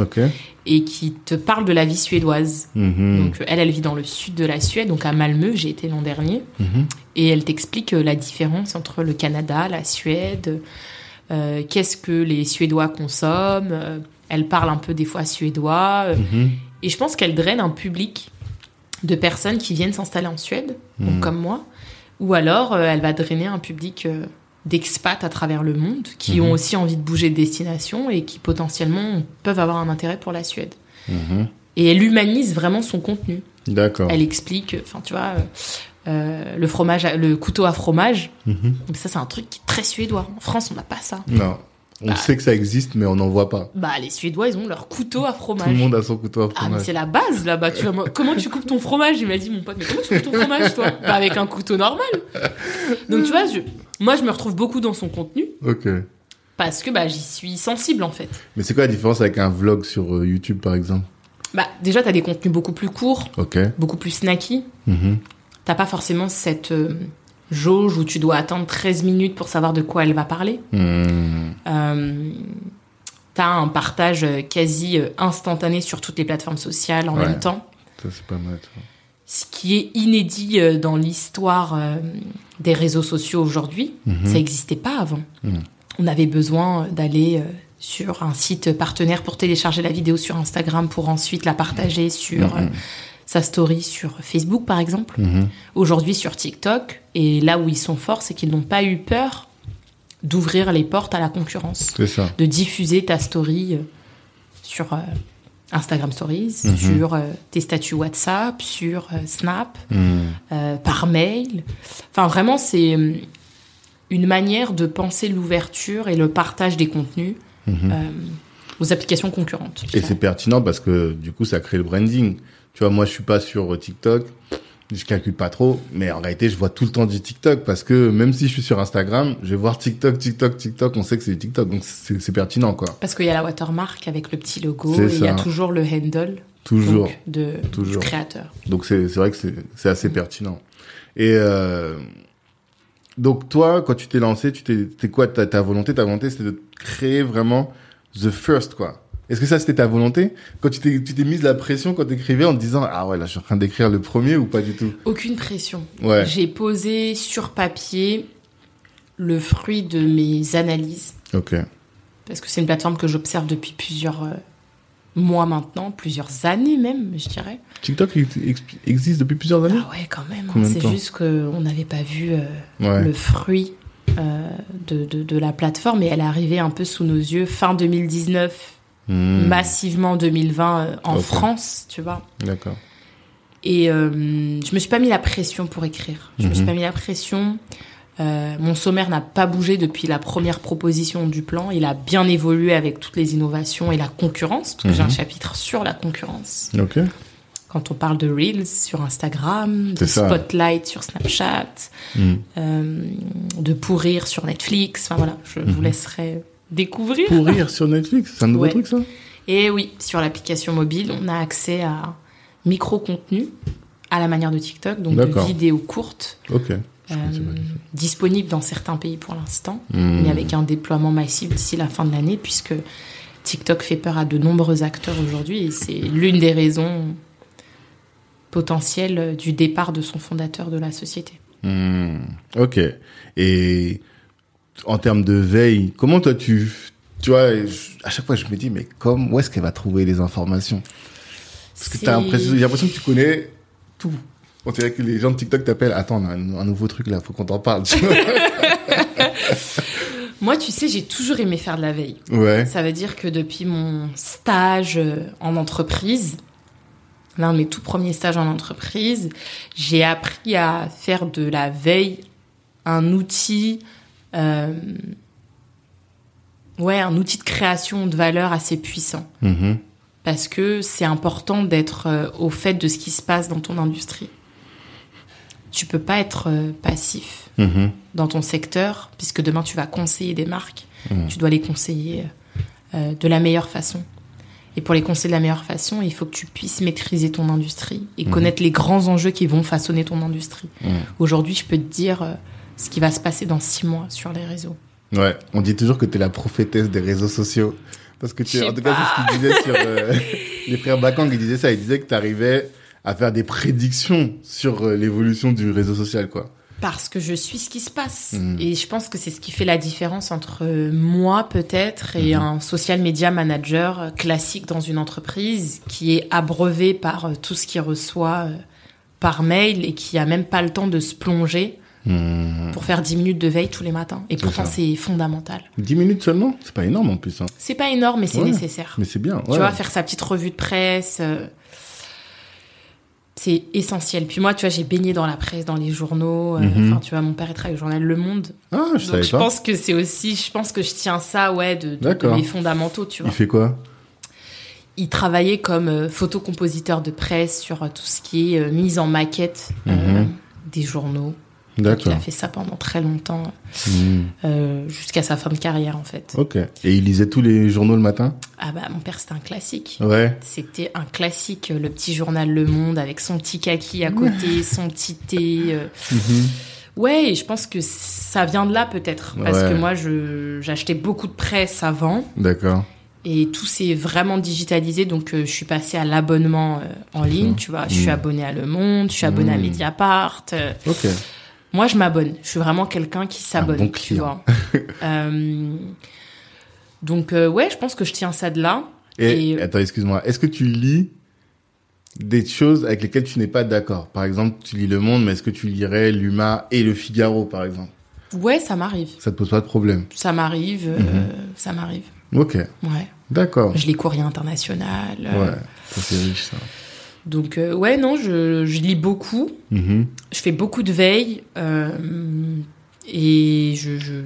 et qui te parle de la vie suédoise. Mhm. Donc, elle, elle vit dans le sud de la Suède, donc à Malmö, j'ai été l'an dernier. Mhm. Et elle t'explique la différence entre le Canada, la Suède, euh, qu'est-ce que les Suédois consomment? euh, elle parle un peu des fois suédois. euh, Mhm. et je pense qu'elle draine un public de personnes qui viennent s'installer en Suède, donc Mhm. comme moi. Ou alors, elle va drainer un public d'expats à travers le monde qui Mhm. ont aussi envie de bouger de destination et qui potentiellement peuvent avoir un intérêt pour la Suède. Et elle humanise vraiment son contenu. D'accord. Elle explique, enfin tu vois, euh, le fromage, à- le couteau à fromage. Ça, c'est un truc qui très suédois. En France, on n'a pas ça. Non. On Bah. sait que ça existe, mais on n'en voit pas. Bah, les Suédois, ils ont leur couteau à fromage. Tout le monde a son couteau à Ah, mais fromage. c'est la base là-bas. Tu vois, comment tu coupes ton fromage? Il m'a dit, mon pote, mais comment tu coupes ton fromage, toi? Bah, avec un couteau normal. Donc, tu vois, je- moi, je me retrouve beaucoup dans son contenu ok. parce que bah, j'y suis sensible, en fait. Mais c'est quoi la différence avec un vlog sur euh, YouTube, par exemple? Bah, déjà, t'as des contenus beaucoup plus courts, Ok. beaucoup plus snacky. Mhm. T'as pas forcément cette euh, jauge où tu dois attendre 13 minutes pour savoir de quoi elle va parler. Hmm. Euh, T'as un partage euh, quasi euh, instantané sur toutes les plateformes sociales en Ouais. même temps, Ça, c'est pas mal. ça. ce qui est inédit dans l'histoire des réseaux sociaux aujourd'hui. Mhm. Ça n'existait pas avant. Mhm. On avait besoin d'aller sur un site partenaire pour télécharger la vidéo sur Instagram pour ensuite la partager sur Mhm. euh, sa story sur Facebook par exemple. Mhm. Aujourd'hui sur TikTok. Et là où ils sont forts, c'est qu'ils n'ont pas eu peur d'ouvrir les portes à la concurrence C'est ça. de diffuser ta story euh, sur, euh, Instagram Stories, Mhm. sur euh, tes statuts WhatsApp, sur euh, Snap, euh, par mail. Enfin, vraiment, c'est une manière de penser l'ouverture et le partage des contenus Mhm. aux applications concurrentes. Et c'est pertinent parce que du coup, ça crée le branding. Tu vois, moi, je suis pas sur euh, TikTok. Je calcule pas trop, mais en réalité, je vois tout le temps du TikTok parce que même si je suis sur Instagram, je vais voir TikTok, TikTok, TikTok. On sait que c'est du TikTok, donc c'est pertinent, quoi. Parce qu'il y a la watermark avec le petit logo et il y a toujours le handle Toujours. donc, de, Toujours. du créateur. Donc c'est vrai que c'est assez pertinent. Et euh, donc toi, quand tu t'es lancé, tu t'es t'es quoi? Ta, ta volonté Ta volonté, c'était de créer vraiment the first, quoi. Est-ce que ça c'était ta volonté Quand tu t'es tu t'es mise la pression quand t'écrivais en te disant ah ouais là je suis en train d'écrire le premier ou pas du tout Aucune pression. Ouais. J'ai posé sur papier le fruit de mes analyses. Ok. Parce que c'est une plateforme que j'observe depuis plusieurs euh, mois maintenant, plusieurs années même, je dirais. TikTok ex- ex- existe depuis plusieurs années. Ah ouais, quand même. Combien C'est juste qu'on n'avait pas vu euh, Ouais. le fruit euh, de, de, de la plateforme et elle est arrivée un peu sous nos yeux fin 2019, Hmm. massivement 2020 euh, en. France, tu vois. D'accord. Et euh, je me suis pas mis la pression pour écrire. Je me suis Mhm. pas mis la pression. Euh, mon sommaire n'a pas bougé depuis la première proposition du plan. Il a bien évolué avec toutes les innovations et la concurrence, parce que j'ai un Mhm. chapitre sur la concurrence. Ok. Quand on parle de Reels sur Instagram, de ça. Spotlight sur Snapchat, Hmm. euh, de Pourrir sur Netflix. Enfin voilà, je vous Mhm. laisserai découvrir. Pour rire sur Netflix, c'est un nouveau Ouais. truc ça? Et oui, sur l'application mobile, on a accès à micro-contenu à la manière de TikTok, donc de D'accord. vidéos courtes, Ok. Euh, disponibles dans certains pays pour l'instant, Hmm. mais avec un déploiement massif d'ici la fin de l'année, puisque TikTok fait peur à de nombreux acteurs aujourd'hui, et c'est l'une des raisons potentielles du départ de son fondateur de la société. Hmm, Ok. Et en termes de veille, comment toi tu, tu vois, je- à chaque fois je me dis mais comme où est-ce qu'elle va trouver les informations? Parce que t'as l'impression, j'ai l'impression que tu connais tout. On dirait que les gens de TikTok t'appellent. Attends, on a un, un nouveau truc là, faut qu'on t'en parle. Moi, tu sais, j'ai toujours aimé faire de la veille. ouais. Ça veut dire que depuis mon stage euh, en entreprise, l'un de mes tout premiers stages en entreprise, j'ai appris à faire de la veille un outil, euh, ouais, un outil de création de valeur assez puissant. Mhm. Parce que c'est important d'être euh, au fait de ce qui se passe dans ton industrie. Tu peux pas être euh, passif Mhm. dans ton secteur, puisque demain tu vas conseiller des marques, Mhm. tu dois les conseiller euh, de la meilleure façon. Et pour les conseiller de la meilleure façon, il faut que tu puisses maîtriser ton industrie et connaître les grands enjeux qui vont façonner ton industrie. Aujourd'hui, je peux te dire ce qui va se passer dans six mois sur les réseaux. Ouais. On dit toujours que t'es la prophétesse des réseaux sociaux. Parce que tu, Je sais en tout cas, c'est ce qu'ils disaient sur euh, les frères Bakang, ils disaient ça. Ils disaient que t'arrivais à faire des prédictions sur euh, l'évolution du réseau social, quoi. Parce que je suis ce qui se passe. Mhm. Et je pense que c'est ce qui fait la différence entre euh, moi, peut-être, et Mhm. un social media manager classique dans une entreprise qui est abreuvé par tout ce qu'il reçoit par mail et qui a même pas le temps de se plonger Mhm. pour faire 10 minutes de veille tous les matins. Et pourtant, c'est fondamental. 10 minutes seulement C'est pas énorme en plus. Hein. C'est pas énorme, mais c'est Ouais. nécessaire. Mais c'est bien. Tu vois, faire sa petite revue de presse, euh, c'est essentiel. Puis moi, tu vois, j'ai baigné dans la presse, dans les journaux. euh, Mhm. Enfin, tu vois, mon père travaille au journal Le Monde. Ah, je Donc je pas. pense que c'est aussi, je pense que je tiens ça, ouais, de, de- de mes fondamentaux, tu Il vois. fait quoi? Il travaillait comme euh, photocompositeur de presse sur tout ce qui est mise en maquette Mhm. des journaux. Il a fait ça pendant très longtemps, Mhm. euh, jusqu'à sa fin de carrière, en fait. Ok. Et il lisait tous les journaux le matin? Ah bah, mon père, c'était un classique. Ouais. C'était un classique, euh, le petit journal Le Monde avec son petit kaki à côté, son petit thé. euh. Mhm. Ouais, et je pense que ça vient de là peut-être. Parce Ouais. que moi, je- j'achetais beaucoup de presse avant. D'accord. Et tout s'est vraiment digitalisé, donc euh, je suis passée à l'abonnement euh, en ligne, tu vois. Je suis Mm. abonnée à Le Monde, je suis abonnée à. Mediapart. euh, Ok. Moi, je m'abonne. Je suis vraiment quelqu'un qui s'abonne, bon tu vois. Euh, donc, euh, ouais, je pense que je tiens ça de là. Et, Et- attends, excuse-moi. Est-ce que tu lis des choses avec lesquelles tu n'es pas d'accord? Par exemple, tu lis Le Monde, mais est-ce que tu lirais l'Huma et Le Figaro, par exemple? Ouais, ça m'arrive. Ça te pose pas de problème? Ça m'arrive, euh, Mhm. ça m'arrive. Ok. Ouais. D'accord. Je lis Courrier International. euh, Ouais, c'est riche ça. Donc, euh, ouais, non, je, je lis beaucoup. Mhm. Je fais beaucoup de veille. euh, et je, je-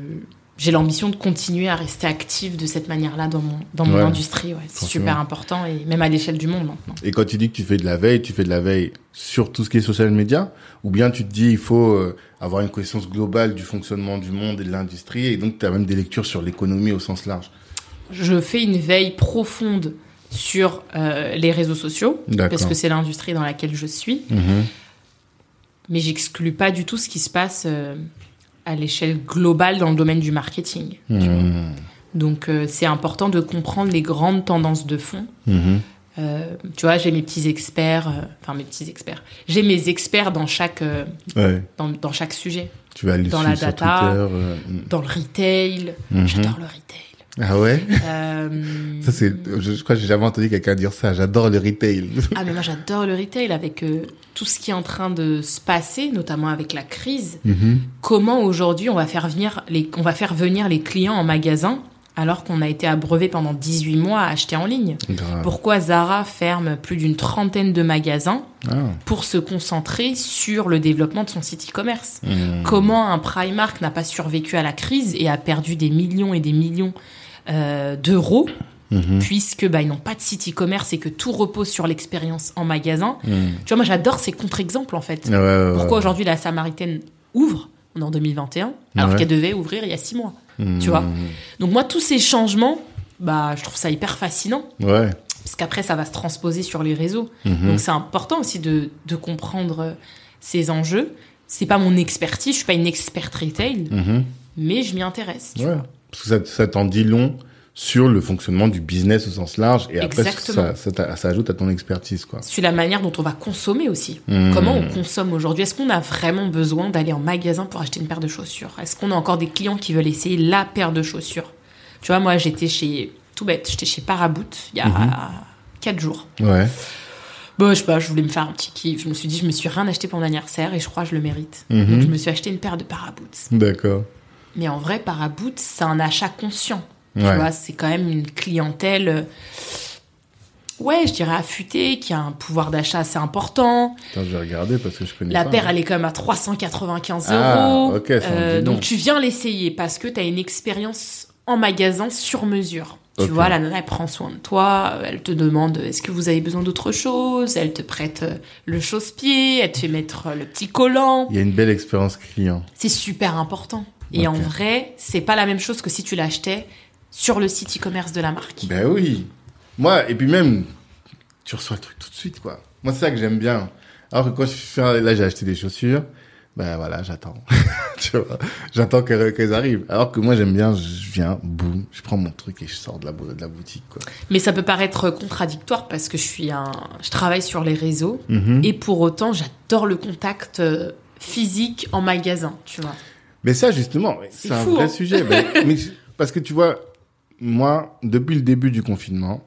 j'ai l'ambition de continuer à rester active de cette manière-là dans mon, dans mon Ouais, industrie. Ouais, c'est super important, et même à l'échelle du monde maintenant. Et quand tu dis que tu fais de la veille, tu fais de la veille sur tout ce qui est social media Ou bien tu te dis il faut euh, avoir une connaissance globale du fonctionnement du monde et de l'industrie et donc tu as même des lectures sur l'économie au sens large? Je fais une veille profonde sur euh, les réseaux sociaux, parce que c'est l'industrie dans laquelle je suis. Mhm. mais j'exclus pas du tout ce qui se passe euh, à l'échelle globale dans le domaine du marketing. Mhm. Donc euh, c'est important de comprendre les grandes tendances de fond. Mhm. Tu vois, j'ai mes petits experts, enfin mes petits experts. J'ai mes experts dans chaque Ouais. dans, dans chaque sujet. Tu vas aller Dans la sur data. Twitter. Dans le retail, j'adore le retail. Ah ouais? Euh, Ça c'est, je, je crois que j'ai jamais entendu quelqu'un dire ça. J'adore le retail. Ah mais moi j'adore le retail avec euh, tout ce qui est en train de se passer, notamment avec la crise. Mhm. comment aujourd'hui on va faire venir les on va faire venir les clients en magasin alors qu'on a été abreuvé pendant 18 mois à acheter en ligne? Grave. Pourquoi Zara ferme plus d'une trentaine de magasins Ah. pour se concentrer sur le développement de son site e-commerce? Mhm. Comment un Primark n'a pas survécu à la crise et a perdu des millions et des millions d'euros Mhm. puisque bah, ils n'ont pas de site e-commerce et que tout repose sur l'expérience en magasin. Mhm. Tu vois, moi j'adore ces contre-exemples en fait. Ouais, ouais, ouais. Pourquoi aujourd'hui la Samaritaine ouvre On est en 2021, alors qu'elle devait ouvrir il y a six mois. Mhm. tu vois. Donc moi, tous ces changements, bah, je trouve ça hyper fascinant, Ouais. parce qu'après, ça va se transposer sur les réseaux. Mhm. Donc c'est important aussi de, de comprendre euh, ces enjeux. C'est pas mon expertise, je suis pas une experte retail, Mhm. mais je m'y intéresse. tu Ouais. vois. Parce que ça, ça t'en dit long sur le fonctionnement du business au sens large et après ça, ça, ajoute à ton expertise quoi. Sur la manière dont on va consommer aussi. Mhm. Comment on consomme aujourd'hui? Est-ce qu'on a vraiment besoin d'aller en magasin pour acheter une paire de chaussures? Est-ce qu'on a encore des clients qui veulent essayer la paire de chaussures? Tu vois, moi j'étais chez, tout bête, j'étais chez Paraboot il y a Mhm. quatre jours. Ouais. Bon, je sais pas, je voulais me faire un petit kiff. Je me suis dit, je me suis rien acheté pour mon anniversaire et je crois que je le mérite. Mhm. Donc je me suis acheté une paire de Paraboots. D'accord. Mais en vrai, Paraboots, c'est un achat conscient. Tu vois, c'est quand même une clientèle, euh, ouais, je dirais affûtée, qui a un pouvoir d'achat assez important. Attends, je vais regarder parce que je connais La pas. paire, elle est quand même à 395 Ah, euros. ok, ça en dit long. donc tu viens l'essayer parce que tu as une expérience en magasin sur mesure. Tu vois, la nana, elle prend soin de toi, elle te demande est-ce que vous avez besoin d'autre chose, elle te prête euh, le chausse-pied, elle te fait mettre euh, le petit collant. Il y a une belle expérience client. C'est super important. Et en vrai, c'est pas la même chose que si tu l'achetais sur le site e-commerce de la marque. Ben oui. Moi, et puis même, tu reçois le truc tout de suite, quoi. Moi, c'est ça que j'aime bien. Alors que quand je fais, là, j'ai acheté des chaussures, ben voilà, j'attends. tu vois, j'attends qu'elles arrivent. Alors que moi, j'aime bien, je viens, boum, je prends mon truc et je sors de la, de la boutique, quoi. Mais ça peut paraître contradictoire parce que je suis un, je travaille sur les réseaux Mhm. et pour autant, j'adore le contact euh, physique en magasin, tu vois. Mais ça, justement, c'est un fou, vrai hein. sujet. Mais, parce que tu vois, moi, depuis le début du confinement,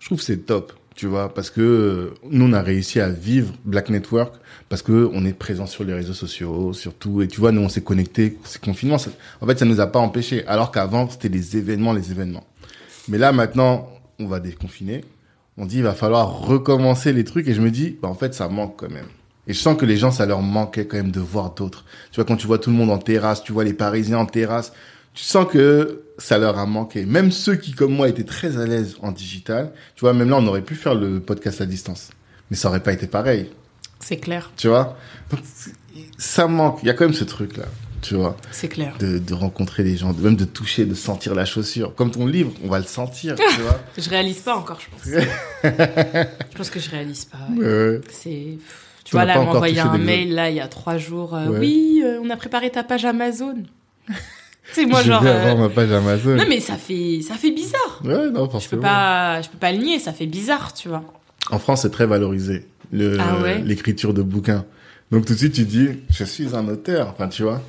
je trouve c'est top, tu vois, parce que euh, nous, on a réussi à vivre Black Network parce que on est présent sur les réseaux sociaux, surtout, et tu vois, nous, on s'est connectés, ce confinement, ça- en fait, ça nous a pas empêchés, alors qu'avant, c'était les événements, les événements. Mais là, maintenant, on va déconfiner. On dit, il va falloir recommencer les trucs, et je me dis, bah, en fait, ça manque quand même. Et je sens que les gens, ça leur manquait quand même de voir d'autres. Tu vois, quand tu vois tout le monde en terrasse, tu vois les Parisiens en terrasse, tu sens que ça leur a manqué. Même ceux qui, comme moi, étaient très à l'aise en digital, tu vois, même là, on aurait pu faire le podcast à distance. Mais ça aurait pas été pareil, C'est clair, tu vois? Donc, ça manque. Il y a quand même ce truc-là, tu vois, c'est clair. de, de rencontrer les gens, de- même de toucher, de sentir la chaussure. Comme ton livre, on va le sentir, tu vois. Je réalise pas encore, je pense. je pense que je réalise pas. ouais. C'est, tu vois, as là, elle m'a envoyé un mail, là, il y a trois jours. euh, Ouais. Oui, euh, on a préparé ta page Amazon. c'est moi, genre. vais euh, avoir ma page Amazon. Non, mais ça fait, ça fait bizarre. Ouais, non, Je peux forcément. pas, je peux pas le nier, ça fait bizarre, tu vois. En France, c'est très valorisé, Ah ouais? l'écriture de bouquins. Donc tout de suite, tu dis, je suis un auteur. Enfin, tu vois.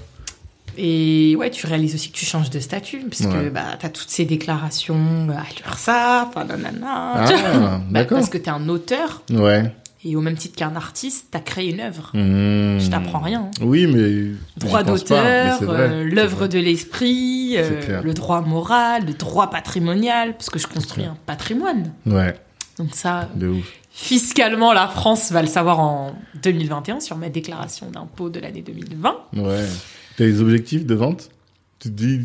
Et ouais, tu réalises aussi que tu changes de statut, parce Ouais. que bah, t'as toutes ces déclarations à l'URSSAF, enfin nanana. Ah, tu. Bah, d'accord. parce que t'es un auteur, Ouais. Et au même titre qu'un artiste, t'as créé une œuvre. Hmm. Je t'apprends rien. hein. Oui, mais. Droit d'auteur, euh, l'œuvre de l'esprit, euh, le droit moral, le droit patrimonial, parce que je construis un patrimoine. Ouais, Donc ça, de ouf. fiscalement, la France va le savoir en 2021 sur ma déclaration d'impôt de l'année 2020. Ouais. T'as des objectifs de vente? Tu te dis.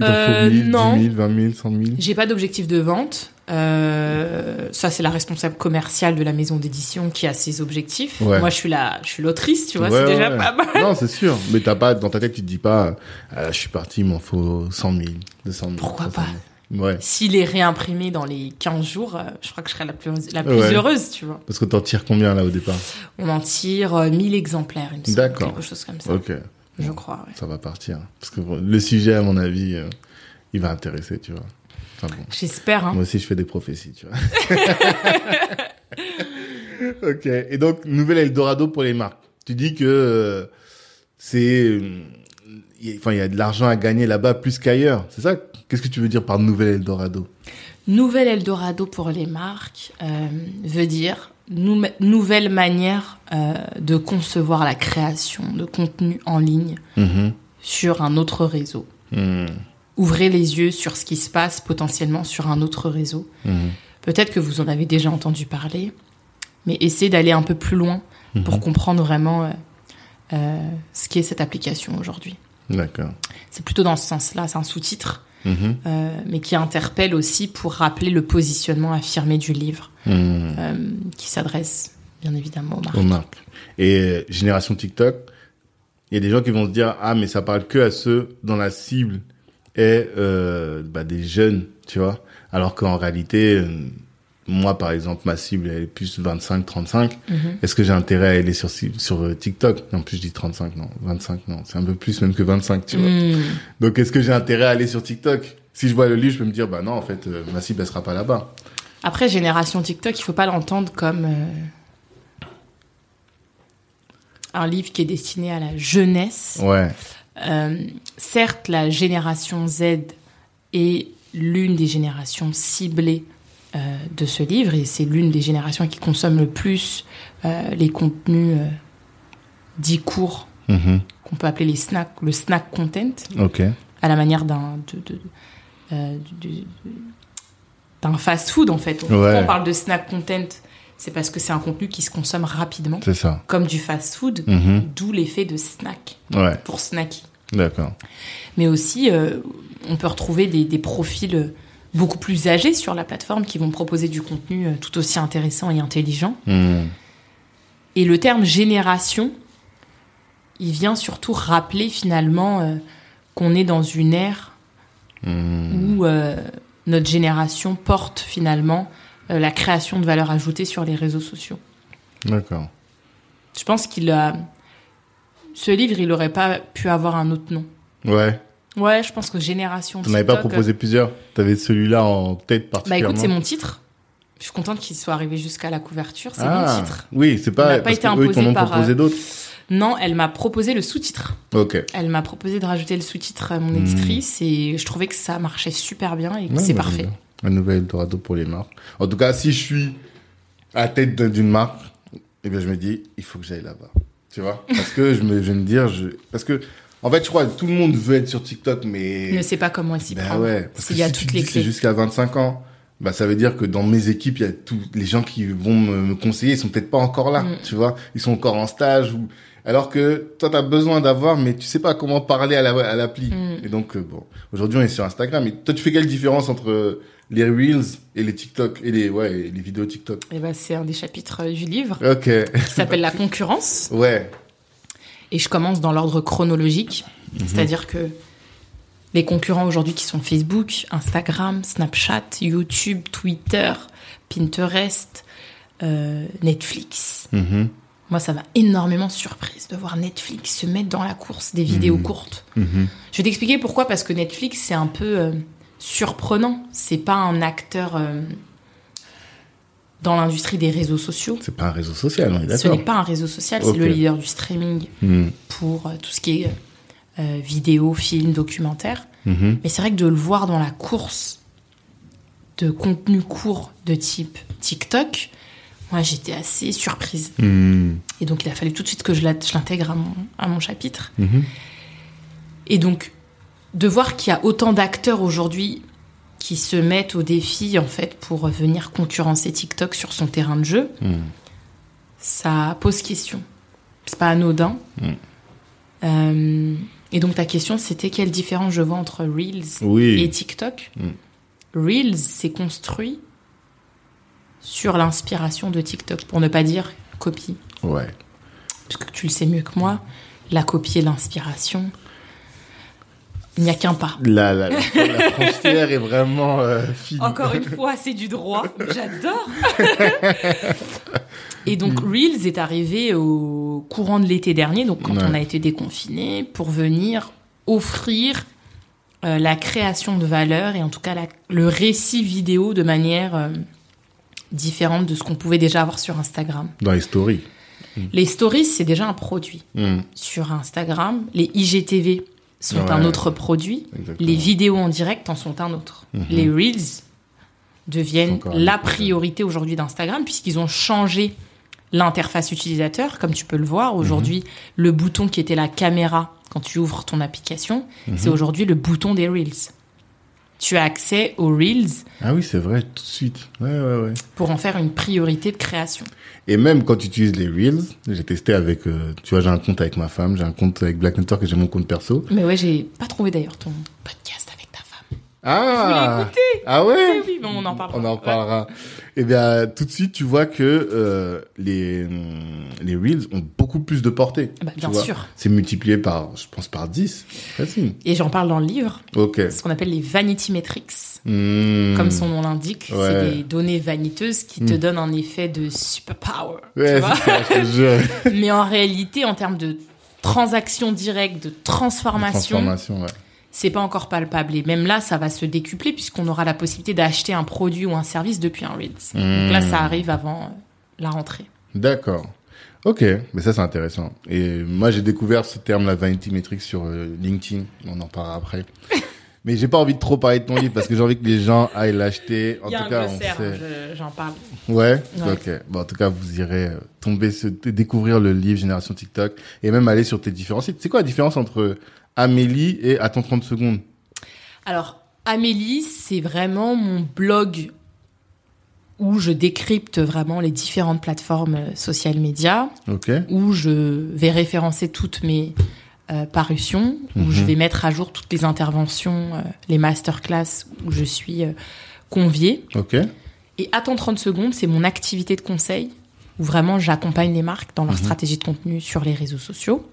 Il t'en Euh, faut 1000, non. 10 000, 20 000, 100 000 J'ai pas d'objectif de vente. Euh, ça, c'est la responsable commerciale de la maison d'édition qui a ses objectifs. Ouais. Moi, je suis la, je suis l'autrice, tu vois, Ouais, c'est déjà ouais. pas mal. Non, c'est sûr. Mais t'as pas, dans ta tête, tu te dis pas, ah, je suis parti, il m'en faut 100 000, 200 000. Pourquoi 300 pas 000. Ouais. S'il est réimprimé dans les 15 jours, euh, je crois que je serai la plus, la plus Ouais. heureuse, tu vois. Parce que t'en tires combien, là, au départ On en tire euh, 1000 exemplaires, semble. D'accord. Quelque chose comme ça, Ok. je crois. Ça va partir. Parce que le sujet, à mon avis, euh, il va intéresser, tu vois. Enfin bon. J'espère, hein. Moi aussi, je fais des prophéties, tu vois. ok. Et donc, nouvel Eldorado pour les marques. Tu dis que euh, c'est, euh, enfin, il y a de l'argent à gagner là-bas plus qu'ailleurs. C'est ça? Qu'est-ce que tu veux dire par nouvel Eldorado? Nouvel Eldorado pour les marques euh, veut dire nou- nouvelle manière euh, de concevoir la création de contenu en ligne Mhm. sur un autre réseau. Mhm. Ouvrez les yeux sur ce qui se passe potentiellement sur un autre réseau. Mhm. Peut-être que vous en avez déjà entendu parler, mais essayez d'aller un peu plus loin pour Mhm. comprendre vraiment euh, euh, ce qu'est cette application aujourd'hui. D'accord. C'est plutôt dans ce sens-là, c'est un sous-titre, Mhm. euh, mais qui interpelle aussi pour rappeler le positionnement affirmé du livre, qui s'adresse bien évidemment aux marques. aux marques. Et génération TikTok, il y a des gens qui vont se dire ah mais ça parle que à ceux dont la cible est euh, bah, des jeunes, tu vois. Alors qu'en réalité, euh, moi par exemple, ma cible elle est plus 25-35. Mhm. Est-ce que j'ai intérêt à aller sur sur euh, TikTok? En plus je dis 35 non, 25 non, c'est un peu plus même que 25, tu vois. Hmm. Donc est-ce que j'ai intérêt à aller sur TikTok? Si je vois le livre, je peux me dire bah non en fait euh, ma cible elle sera pas là-bas. Après, génération TikTok, il faut pas l'entendre comme un livre qui est destiné à la jeunesse. Ouais. Euh, certes, la génération Z est l'une des générations ciblées euh, de ce livre et c'est l'une des générations qui consomme le plus euh, les contenus euh, dits courts Mhm. qu'on peut appeler les snacks, le snack content, à la manière d'un euh, fast-food en fait. Ouais. on parle de snack content, c'est parce que c'est un contenu qui se consomme rapidement, C'est ça. comme du fast-food, Mhm. d'où l'effet de snack Ouais. pour snacky. D'accord. Mais aussi, euh, on peut retrouver des, des profils beaucoup plus âgés sur la plateforme qui vont proposer du contenu euh, tout aussi intéressant et intelligent. Mhm. Et le terme génération, il vient surtout rappeler finalement euh, qu'on est dans une ère Mhm. où euh, notre génération porte finalement la création de valeur ajoutée sur les réseaux sociaux. D'accord. Je pense qu'il a... Ce livre, il n'aurait pas pu avoir un autre nom. Ouais. Ouais, je pense que Génération T'en avais pas proposé plusieurs? T'avais celui-là en tête Bah particulièrement? écoute, c'est mon titre. Je suis contente qu'il soit arrivé jusqu'à la couverture. C'est ah, mon titre. Oui, c'est Il pas n'a pas parce été que eux, ils imposé par, proposé euh, d'autres. Non, elle m'a proposé le sous-titre. Ok. Elle m'a proposé de rajouter le sous-titre à mon éditrice et je trouvais que ça marchait super bien et que Ouais, c'est bah, parfait. Un nouvel Eldorado pour les marques. En tout cas, si je suis à la tête d'un- d'une marque, eh bien, je me dis, il faut que j'aille là-bas. Tu vois? Parce que je, me, je vais me dire, je... parce que, en fait, je crois que tout le monde veut être sur TikTok, mais. Ne sais pas comment s'y Ben prendre. ouais, parce que S'il y a si toutes tu les clés. jusqu'à 25 ans, bah ça veut dire que dans mes équipes, il y a tous les gens qui vont me, me conseiller, ils sont peut-être pas encore là, Mm. tu vois, ils sont encore en stage ou alors que toi tu as besoin d'avoir mais tu sais pas comment parler à la à l'appli. Mm. Et donc euh, bon, aujourd'hui on est sur Instagram et toi tu fais quelle différence entre les reels et les TikTok et les ouais, et les vidéos TikTok Et ben, c'est un des chapitres euh, du livre OK. qui s'appelle La concurrence. ouais. Et je commence dans l'ordre chronologique. Mhm. C'est-à-dire que les concurrents aujourd'hui qui sont Facebook, Instagram, Snapchat, YouTube, Twitter, Pinterest, euh, Netflix. Mhm. Moi, ça m'a énormément surprise de voir Netflix se mettre dans la course des vidéos Mhm. courtes. Je vais t'expliquer pourquoi, parce que Netflix, c'est un peu euh, surprenant. C'est pas un acteur euh, dans l'industrie des réseaux sociaux. C'est pas un réseau social, on est Ce n'est d'accord. pas un réseau social, c'est le leader du streaming Mhm. pour euh, tout ce qui est euh, vidéo, film, documentaire. Mhm. Mais c'est vrai que de le voir dans la course de contenu court de type TikTok, moi, j'étais assez surprise. Hmm. Et donc, il a fallu tout de suite que je l'intègre à mon, à mon chapitre. Et donc, de voir qu'il y a autant d'acteurs aujourd'hui qui se mettent au défi, en fait, pour venir concurrencer TikTok sur son terrain de jeu, Hmm. ça pose question. C'est pas anodin. Mm. Euh, et donc, ta question, c'était quelle différence je vois entre Reels Oui. et TikTok? Mm. Reels, c'est construit sur l'inspiration de TikTok, pour ne pas dire copie. Ouais. Parce que tu le sais mieux que moi, la copie et l'inspiration, il n'y a qu'un pas. La, la, la, la frontière est vraiment euh, fine. Encore une fois, c'est du droit. J'adore. Et donc, Reels est arrivé au courant de l'été dernier, donc quand Ouais. on a été déconfiné, pour venir offrir euh, la création de valeur et en tout cas la- le récit vidéo de manière euh, différente de ce qu'on pouvait déjà avoir sur Instagram. Dans les stories. Les stories, c'est déjà un produit. Hmm. Sur Instagram, les IGTV sont Ouais. un autre produit. Exactement. Les vidéos en direct en sont un autre. Mhm. Les Reels deviennent la priorité aujourd'hui d'Instagram puisqu'ils ont changé l'interface utilisateur. Comme tu peux le voir, aujourd'hui, Mhm. le bouton qui était la caméra quand tu ouvres ton application, Mhm. c'est aujourd'hui le bouton des Reels. Tu as accès aux Reels Ah oui, c'est vrai, tout de suite. Ouais, ouais, ouais. pour en faire une priorité de création. Et même quand tu utilises les Reels, j'ai testé avec, euh, tu vois, j'ai un compte avec ma femme, j'ai un compte avec Black Network et j'ai mon compte perso. Mais ouais, j'ai pas trouvé d'ailleurs ton podcast avec. Ah Vous Ah ouais Oui, mais on en parlera. On en Ouais. parlera. Eh bien, tout de suite, tu vois que euh, les, les Reels ont beaucoup plus de portée. Bah, bien vois. sûr. C'est multiplié par, je pense, par 10. Facile. Et j'en parle dans le livre, Ok. ce qu'on appelle les vanity metrics. Hmm. Comme son nom l'indique, Ouais. c'est des données vaniteuses qui te Mm. donnent un effet de superpower. Ouais, tu vois ça, je. Mais en réalité, en termes de transaction directe, de transformation, Transformation, ouais. C'est pas encore palpable. Et même là, ça va se décupler puisqu'on aura la possibilité d'acheter un produit ou un service depuis un Reels. Donc là, ça arrive avant euh, la rentrée. D'accord. Ok, mais ça c'est intéressant. Et moi j'ai découvert ce terme, la vanity metrics, sur euh, LinkedIn. On en parlera après. mais j'ai pas envie de trop parler de ton livre parce que j'ai envie que les gens aillent l'acheter. En Il y a tout un cas, on glossaire, sait. hein, je- j'en parle. Ouais? Ouais. Ok. Bon, en tout cas, vous irez euh, tomber, se, découvrir le livre Génération TikTok et même aller sur tes différents sites. C'est quoi la différence entre Amélie et Attends 30 secondes Alors, Amélie, c'est vraiment mon blog où je décrypte vraiment les différentes plateformes euh, social médias, Ok. où je vais référencer toutes mes euh, parutions, où Mhm. je vais mettre à jour toutes les interventions, euh, les masterclass où je suis euh, conviée. Et Attends 30 secondes, c'est mon activité de conseil où vraiment j'accompagne les marques dans leur Mhm. stratégie de contenu sur les réseaux sociaux.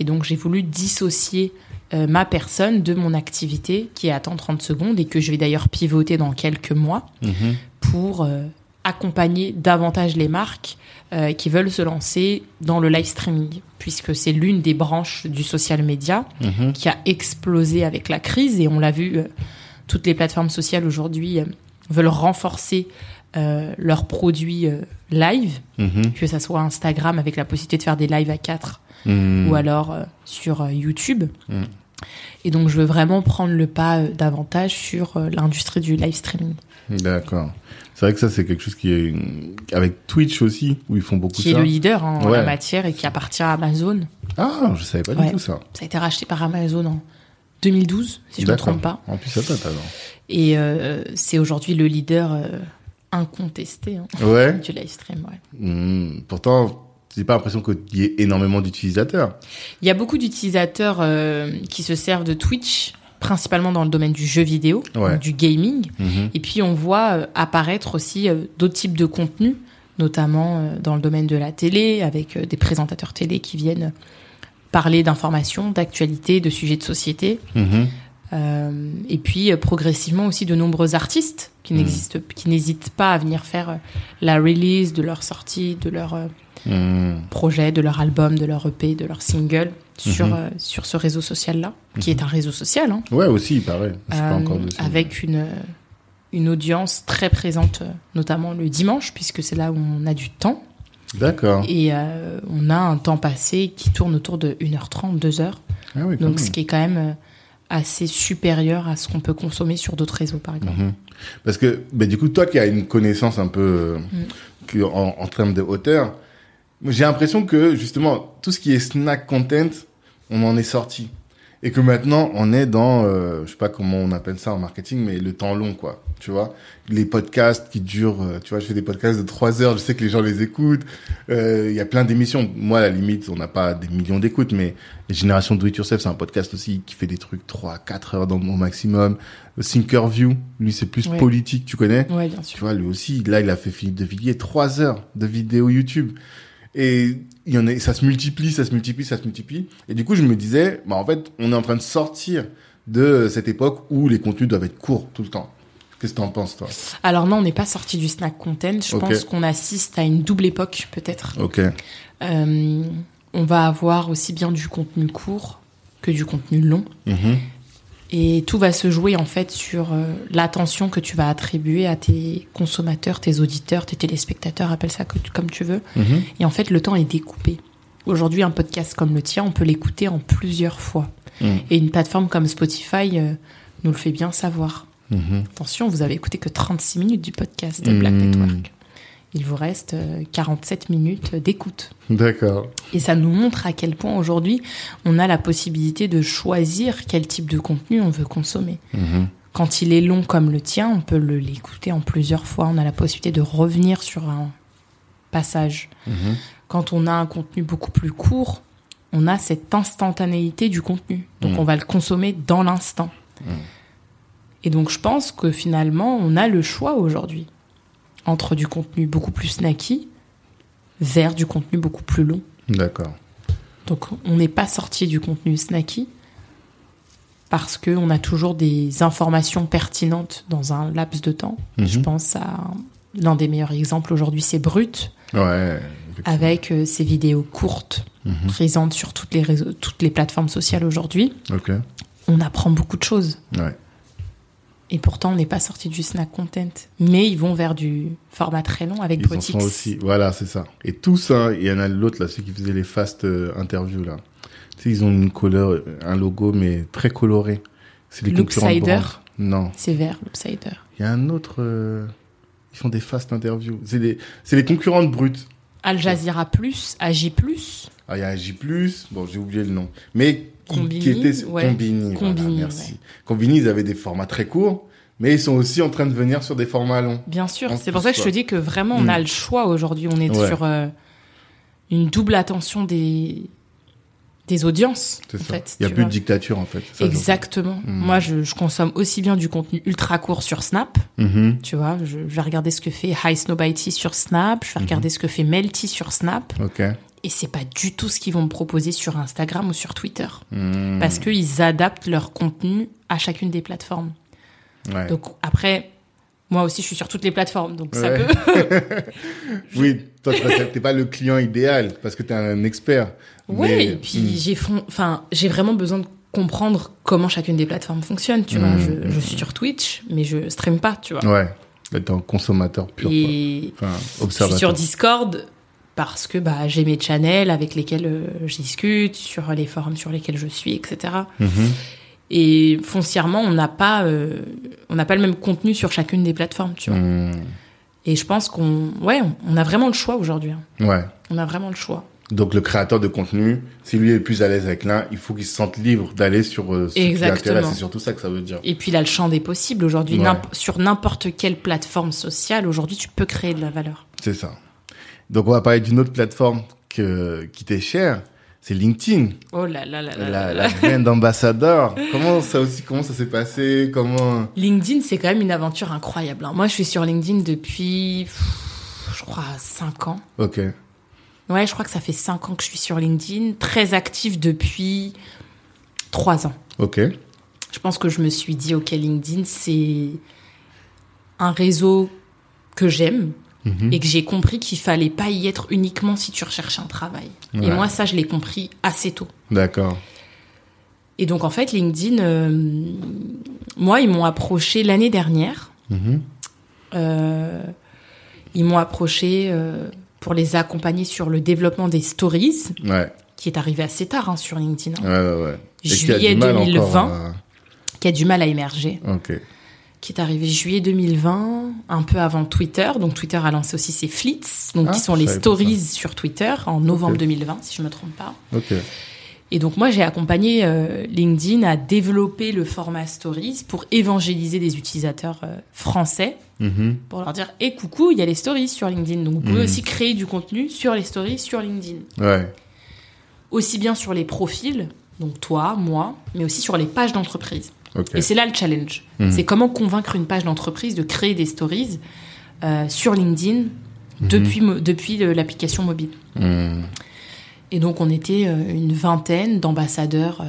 Et donc, j'ai voulu dissocier euh, ma personne de mon activité qui est Attends 30 secondes et que je vais d'ailleurs pivoter dans quelques mois Mhm. pour euh, accompagner davantage les marques euh, qui veulent se lancer dans le live streaming, puisque c'est l'une des branches du social media Mhm. qui a explosé avec la crise et on l'a vu, toutes les plateformes sociales aujourd'hui veulent renforcer leurs produits live, Mhm. que ça soit Instagram avec la possibilité de faire des lives à 4 Mhm. ou alors euh, sur euh, YouTube. Mm. Et donc, je veux vraiment prendre le pas euh, davantage sur l'industrie du live streaming, D'accord. C'est vrai que ça, c'est quelque chose qui est avec Twitch aussi, où ils font beaucoup qui est ça. le leader hein, en la matière et qui appartient à Amazon. Ah, je savais pas Ouais. du tout ça. Ça a été racheté par Amazon en 2012, si je ne me trompe pas. En plus, ça date alors. Et c'est aujourd'hui le leader incontesté hein, Ouais. du live stream. ouais. Hmm. Pourtant, j'ai pas l'impression qu'il y ait énormément d'utilisateurs. Il y a beaucoup d'utilisateurs euh, qui se servent de Twitch, principalement dans le domaine du jeu vidéo, Ouais. du gaming. Mhm. Et puis on voit euh, apparaître aussi euh, d'autres types de contenus, notamment dans le domaine de la télé, avec des présentateurs télé qui viennent parler d'informations, d'actualités, de sujets de société. Mhm. Euh, et puis progressivement aussi de nombreux artistes qui n'existent, qui n'hésitent pas à venir faire euh, la release de leur sortie, de leur euh, Hmm. projet, de leur album, de leur EP, de leur single sur Mhm. euh, sur ce réseau social là, qui est un réseau social. Hein, Ouais, aussi, il paraît. Je suis pas encore dessus. avec une, une audience très présente, notamment le dimanche, puisque c'est là où on a du temps. D'accord. Et euh, on a un temps passé qui tourne autour de 1h30, 2h. Ah oui, Donc, même. ce qui est quand même assez supérieur à ce qu'on peut consommer sur d'autres réseaux, par exemple. Mhm. Parce que, bah, du coup, toi qui as une connaissance un peu, euh, Mm. en termes de hauteur. J'ai l'impression que justement tout ce qui est snack content, on en est sorti et que maintenant on est dans, euh, je sais pas comment on appelle ça en marketing, mais le temps long quoi. Tu vois, les podcasts qui durent, euh, tu vois, je fais des podcasts de trois heures, je sais que les gens les écoutent. Euh, Il y a plein d'émissions. Moi, à la limite, on n'a pas des millions d'écoutes, mais les générations Do It Yourself, c'est un podcast aussi qui fait des trucs trois, quatre heures dans au maximum. Thinkerview, lui, c'est plus Ouais. politique, tu connais Ouais, bien tu sûr. vois, lui aussi, là, il a fait Philippe de Villiers, trois heures de vidéo YouTube. Et il y en a, ça se multiplie, ça se multiplie, ça se multiplie. Et du coup, je me disais, bah, en fait, on est en train de sortir de cette époque où les contenus doivent être courts tout le temps. Qu'est-ce que t'en penses, toi? Alors non, on n'est pas sorti du snack content. Je pense qu'on assiste à une double époque, peut-être. Ok. Euh, on va avoir aussi bien du contenu court que du contenu long. Mhm. Et tout va se jouer en fait sur euh, l'attention que tu vas attribuer à tes consommateurs, tes auditeurs, tes téléspectateurs, appelle ça que comme tu veux. Mhm. Et en fait, le temps est découpé. Aujourd'hui, un podcast comme le tien, on peut l'écouter en plusieurs fois. Mhm. Et une plateforme comme Spotify euh, nous le fait bien savoir. Mhm. Attention, vous avez écouté que 36 minutes du podcast de Black Mhm. Network. Il vous reste euh, 47 minutes d'écoute. D'accord. Et ça nous montre à quel point aujourd'hui, on a la possibilité de choisir quel type de contenu on veut consommer. Mhm. Quand il est long comme le tien, on peut l'écouter en plusieurs fois. On a la possibilité de revenir sur un passage. Mhm. Quand on a un contenu beaucoup plus court, on a cette instantanéité du contenu. Donc on va le consommer dans l'instant. Et donc je pense que finalement, on a le choix aujourd'hui entre du contenu beaucoup plus snacky vers du contenu beaucoup plus long. D'accord. Donc on n'est pas sorti du contenu snacky parce qu'on a toujours des informations pertinentes dans un laps de temps. Je Mhm. pense à l'un des meilleurs exemples aujourd'hui, c'est Brut, Ouais. avec euh, ses vidéos courtes Mhm. présentes sur toutes les, réseaux, toutes les plateformes sociales aujourd'hui. Ok. On apprend beaucoup de choses. Ouais. Et pourtant, on n'est pas sorti du snack content. Mais ils vont vers du format très long avec Ils Brutix. sont aussi. Voilà, c'est ça. Et tous, il y en a l'autre, là, ceux qui faisaient les fast euh, interviews, là. Tu sais, ils ont une couleur, un logo, mais très coloré. C'est les Loopsider. Non. C'est vert, l'Upsider. Il y a un autre, euh, ils font des fast interviews. C'est les, les concurrents de Brut. Al Jazeera Plus, Agi Plus. Ah, il y a J+, bon, j'ai oublié le nom. Mais, Combini, qui était, ouais. Combini, voilà, merci. ouais. Combini, ils avaient des formats très courts, mais ils sont aussi en train de venir sur des formats longs. Bien sûr, c'est pour ça que je te dis que vraiment on a le choix aujourd'hui. On est Ouais. sur euh, une double attention des, des audiences. En ça. fait, il y a plus vois. de dictature, en fait. Ça, Exactement. Mm. Moi, je, je consomme aussi bien du contenu ultra court sur Snap. Mhm. Tu vois, je, je vais regarder ce que fait High Snowbite sur Snap. Je vais regarder ce que fait Melty sur Snap. Ok. Et c'est pas du tout ce qu'ils vont me proposer sur Instagram ou sur Twitter. Mhm. Parce qu'ils adaptent leur contenu à chacune des plateformes. Ouais. Donc après, moi aussi, je suis sur toutes les plateformes. Donc ça peut. Oui, toi, tu t'es pas le client idéal parce que tu es un expert. Mais- et puis Mm. j'ai fon- enfin, j'ai vraiment besoin de comprendre comment chacune des plateformes fonctionne, tu vois. Mm, Je, je suis sur Twitch, mais je stream pas, tu vois. Ouais. T'es un consommateur pur. et. Enfin, je suis observateur. sur Discord parce que bah, j'ai mes channels avec lesquels euh, je discute, sur les forums sur lesquels je suis, etc. Mhm. Et foncièrement, on n'a pas, euh, on n'a pas le même contenu sur chacune des plateformes, tu vois. Mhm. Et je pense qu'on, ouais, on- a vraiment le choix aujourd'hui. hein. Ouais. On a vraiment le choix. Donc le créateur de contenu, si lui est plus à l'aise avec l'un, il faut qu'il se sente libre d'aller sur euh, ce Exactement. C'est surtout ça que ça veut dire. Et puis là, le champ des possibles aujourd'hui, Ouais. sur n'importe quelle plateforme sociale, aujourd'hui, tu peux créer de la valeur. C'est ça. Donc on va parler d'une autre plateforme que, qui t'est chère, c'est LinkedIn. Oh là là là là La, là la là. graine d'ambassadeur. Comment ça aussi, comment ça s'est passé? Comment? LinkedIn, c'est quand même une aventure incroyable. hein. Moi, je suis sur LinkedIn depuis, pff, je crois, 5 ans. Ok. Ouais, je crois que ça fait 5 ans que je suis sur LinkedIn, très active depuis 3 ans. Ok. Je pense que je me suis dit, ok, LinkedIn, c'est un réseau que j'aime Mhm. et que j'ai compris qu'il fallait pas y être uniquement si tu recherches un travail. Et moi, ça, je l'ai compris assez tôt. D'accord. Et donc, en fait, LinkedIn, euh, moi, ils m'ont approché l'année dernière. Mhm. Euh, ils m'ont approché euh, pour les accompagner sur le développement des stories, Ouais. qui est arrivé assez tard hein, sur LinkedIn, hein, Ouais, ouais, qui Juillet du mal 2020. encore qui a du mal à émerger. à- Ok. Qui est arrivé juillet 2020, un peu avant Twitter. Donc Twitter a lancé aussi ses flits, donc Ah, qui sont les stories sur Twitter en novembre Ok. 2020, si je me trompe pas. Et donc moi j'ai accompagné euh, LinkedIn à développer le format stories pour évangéliser des utilisateurs euh, français Mhm. pour leur dire "Et coucou, il y a les stories sur LinkedIn. Donc vous pouvez Mhm. aussi créer du contenu sur les stories sur LinkedIn." Ouais. Aussi bien sur les profils, donc toi, moi, mais aussi sur les pages d'entreprise. Et c'est là le challenge. Mhm. C'est comment convaincre une page d'entreprise de créer des stories euh, sur LinkedIn depuis, mo- depuis euh, l'application mobile. Mhm. Et donc, on était euh, une vingtaine d'ambassadeurs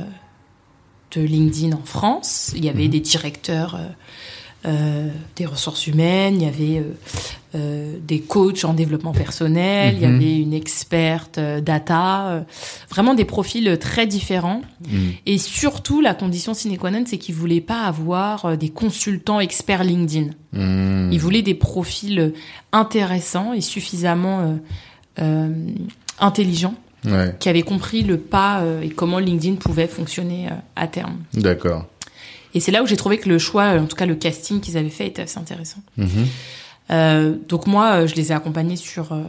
de LinkedIn en France. Il y avait des directeurs des ressources humaines, il y avait euh, euh, des coachs en développement personnel, il y Mhm. avait une experte euh, data, euh, vraiment des profils très différents. Mhm. Et surtout, la condition sine qua non, c'est qu'ils voulaient pas avoir euh, des consultants experts LinkedIn. Mhm. Ils voulaient des profils euh, intéressants et suffisamment euh, euh, intelligents Ouais. qui avaient compris le pas euh, et comment LinkedIn pouvait fonctionner euh, à terme. D'accord. Et c'est là où j'ai trouvé que le choix, euh, en tout cas le casting qu'ils avaient fait, était assez intéressant. Mhm. Euh, donc moi, euh, je les ai accompagnés sur euh,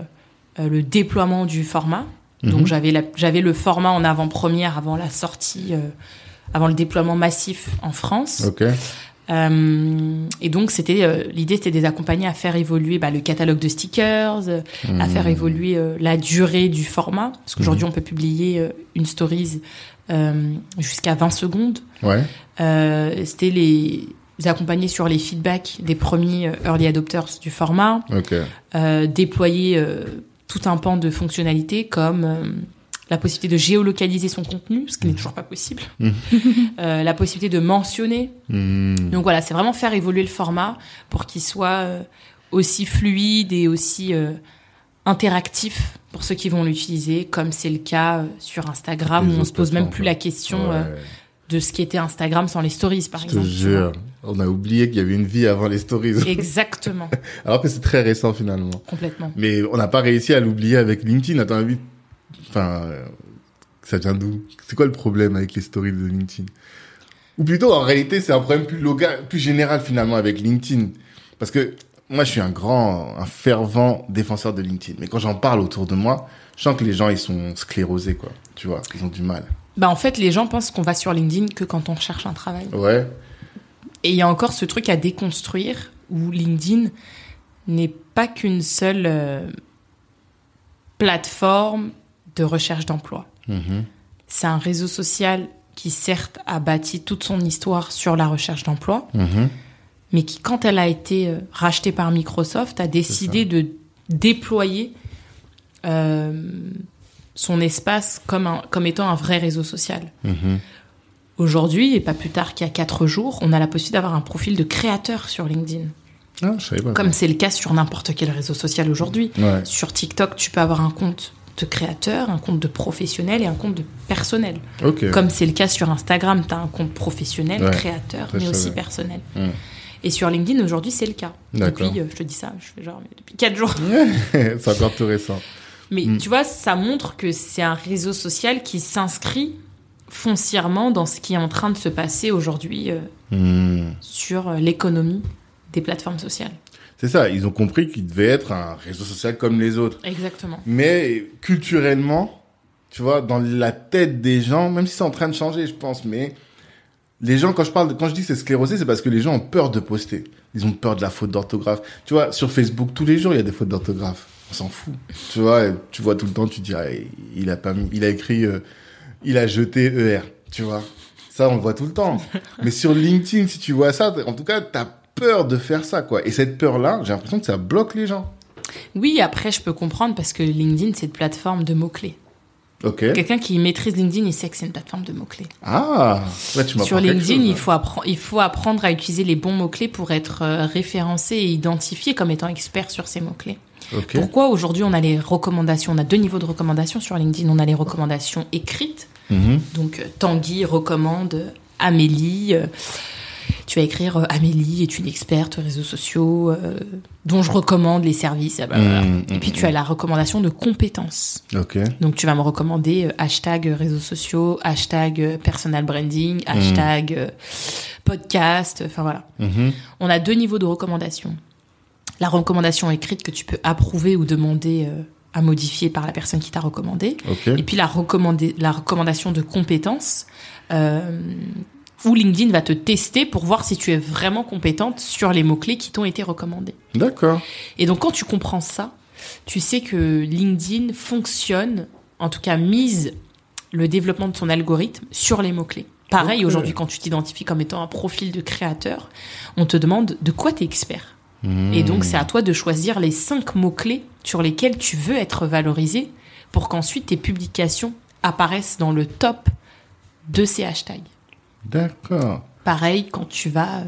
le déploiement du format. Donc Mhm. j'avais la- j'avais le format en avant-première avant la sortie, euh, avant le déploiement massif en France. Euh, et donc c'était euh, l'idée c'était de les accompagner à faire évoluer bah, le catalogue de stickers, euh, à faire évoluer euh, la durée du format parce qu'aujourd'hui on peut publier une stories euh, jusqu'à 20 secondes. Ouais. Euh, c'était les accompagner sur les feedbacks des premiers early adopters du format, Ok. euh, déployer tout un pan de fonctionnalités comme la possibilité de géolocaliser son contenu, ce qui n'est toujours pas possible, Mhm. Euh, la possibilité de mentionner Mhm. donc voilà, c'est vraiment faire évoluer le format pour qu'il soit euh, aussi fluide et aussi euh, interactif pour ceux qui vont l'utiliser, comme c'est le cas sur Instagram Les où on se pose même plus la question euh, de ce qui était Instagram sans les stories, par Je te exemple. tu jure, on a oublié qu'il y avait une vie avant les stories. Exactement, Alors que c'est très récent finalement. complètement. Mais on n'a pas réussi à l'oublier avec LinkedIn. Avis, enfin, ça vient d'où? C'est quoi le problème avec les stories de LinkedIn? Ou plutôt, en réalité, c'est un problème plus, loga- plus général finalement avec LinkedIn. Parce que moi, je suis un grand, un fervent défenseur de LinkedIn. Mais quand j'en parle autour de moi, je sens que les gens, ils sont sclérosés, quoi. Tu vois, ils ont du mal. Bah en fait, les gens pensent qu'on va sur LinkedIn que quand on cherche un travail. Ouais. Et il y a encore ce truc à déconstruire où LinkedIn n'est pas qu'une seule euh, plateforme de recherche d'emploi. Mhm. C'est un réseau social qui certes a bâti toute son histoire sur la recherche d'emploi, Mhm. mais qui, quand elle a été euh, rachetée par Microsoft, a décidé de déployer euh, son espace comme, un- comme étant un vrai réseau social. Mhm. Aujourd'hui, et pas plus tard qu'il y a quatre jours, on a la possibilité d'avoir un profil de créateur sur LinkedIn. Ah, je savais pas. Comme c'est le cas sur n'importe quel réseau social aujourd'hui. Ouais. Sur TikTok, tu peux avoir un compte de créateur, un compte de professionnel et un compte de personnel. Comme c'est le cas sur Instagram, tu as un compte professionnel, Ouais, créateur, mais aussi personnel. Mm. Et sur LinkedIn, aujourd'hui, c'est le cas. Depuis, euh, je te dis ça, je fais genre, mais depuis 4 jours. c'est encore tout récent. Mais Mm. tu vois, ça montre que c'est un réseau social qui s'inscrit foncièrement dans ce qui est en train de se passer aujourd'hui euh, Mhm. sur euh, l'économie des plateformes sociales. C'est ça, ils ont compris qu'il devait être un réseau social comme les autres. Exactement. Mais culturellement, tu vois, dans la tête des gens, même si c'est en train de changer, je pense, mais les gens, quand je parle, de, quand je dis que c'est sclérosé, c'est parce que les gens ont peur de poster. Ils ont peur de la faute d'orthographe. Tu vois, sur Facebook, tous les jours, il y a des fautes d'orthographe. On s'en fout. Tu vois, tu vois tout le temps, tu dis, ah, il a pas mis, il a écrit, euh, il a jeté ER. Tu vois. Ça, on le voit tout le temps. mais sur LinkedIn, si tu vois ça, en tout cas, t'as peur de faire ça, quoi. Et cette peur-là, j'ai l'impression que ça bloque les gens. Oui, après, je peux comprendre parce que LinkedIn, c'est une plateforme de mots-clés. Ok. Quelqu'un qui maîtrise LinkedIn, il sait que c'est une plateforme de mots-clés. Ah, là, tu Sur LinkedIn, chose, il faut, il faut apprendre à utiliser les bons mots-clés pour être euh, référencé et identifié comme étant expert sur ces mots-clés. Ok. Pourquoi aujourd'hui on a les recommandations On a deux niveaux de recommandations sur LinkedIn. On a les recommandations écrites, Mhm. donc euh, Tanguy recommande Amélie. euh, tu vas écrire euh, Amélie est une experte réseaux sociaux euh, dont je recommande les services. ah bah, voilà. Mmh, Et puis tu as la recommandation de compétences. Ok. Donc tu vas me recommander euh, hashtag réseaux sociaux, hashtag personal branding, hashtag euh, podcast, enfin voilà. Mhm. On a deux niveaux de recommandation. La recommandation écrite que tu peux approuver ou demander à modifier par la personne qui t'a recommandé. Et puis la, recommandé- la recommandation de compétences, où LinkedIn va te tester pour voir si tu es vraiment compétente sur les mots-clés qui t'ont été recommandés. D'accord. Et donc quand tu comprends ça, tu sais que LinkedIn fonctionne, en tout cas mise le développement de son algorithme sur les mots-clés. Pareil, aujourd'hui, quand tu t'identifies comme étant un profil de créateur, on te demande de quoi tu es expert. Et donc, c'est à toi de choisir les cinq mots-clés sur lesquels tu veux être valorisé pour qu'ensuite tes publications apparaissent dans le top de ces hashtags. D'accord. Pareil quand tu vas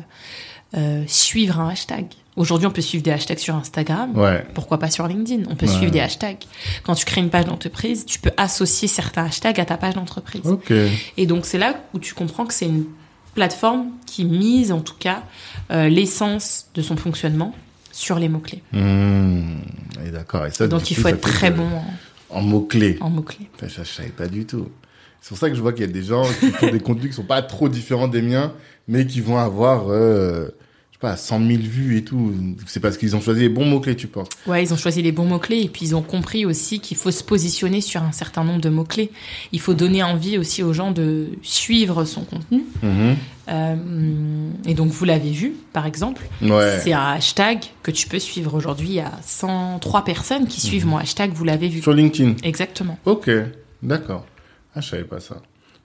euh, suivre un hashtag. Aujourd'hui, on peut suivre des hashtags sur Instagram. Ouais. Pourquoi pas sur LinkedIn? On peut Ouais. suivre des hashtags. Quand tu crées une page d'entreprise, tu peux associer certains hashtags à ta page d'entreprise. Et donc, c'est là où tu comprends que c'est une plateforme qui mise, en tout cas, euh, l'essence de son fonctionnement sur les mots-clés. Mmh. Et d'accord. Et ça, Donc, il coup, faut être très que- bon En mots-clés. en, mots-clés. Ça, je savais pas du tout. C'est pour ça que je vois qu'il y a des gens qui font des contenus qui sont pas trop différents des miens, mais qui vont avoir, euh, je sais pas, 100 000 vues et tout. C'est parce qu'ils ont choisi les bons mots-clés, tu penses Ouais, ils ont choisi les bons mots-clés et puis ils ont compris aussi qu'il faut se positionner sur un certain nombre de mots-clés. Il faut donner envie aussi aux gens de suivre son contenu. Mhm. Euh, et donc, vous l'avez vu, par exemple. Ouais. C'est un hashtag que tu peux suivre aujourd'hui. Il y a 103 personnes qui suivent Mhm. mon hashtag, vous l'avez vu. Sur LinkedIn. Exactement. Ok, d'accord. Ah, je savais pas ça.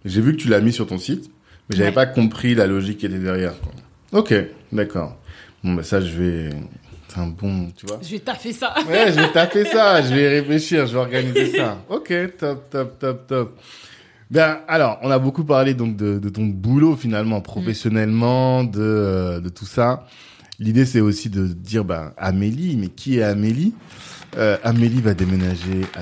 J'ai vu que tu l'as mis sur ton site, mais j'avais Ouais. pas compris la logique qui était derrière. Quoi. Ok, d'accord. Bon, bah ça, je vais. C'est un bon, tu vois. Je vais taffer ça. Ouais, je vais taper ça, je vais y réfléchir, je vais organiser ça. Ok, top, top, top, top. Ben, alors, on a beaucoup parlé donc de, de ton boulot finalement, professionnellement, de, euh, de tout ça. L'idée, c'est aussi de dire, ben, Amélie, mais qui est Amélie? Euh, Amélie va déménager à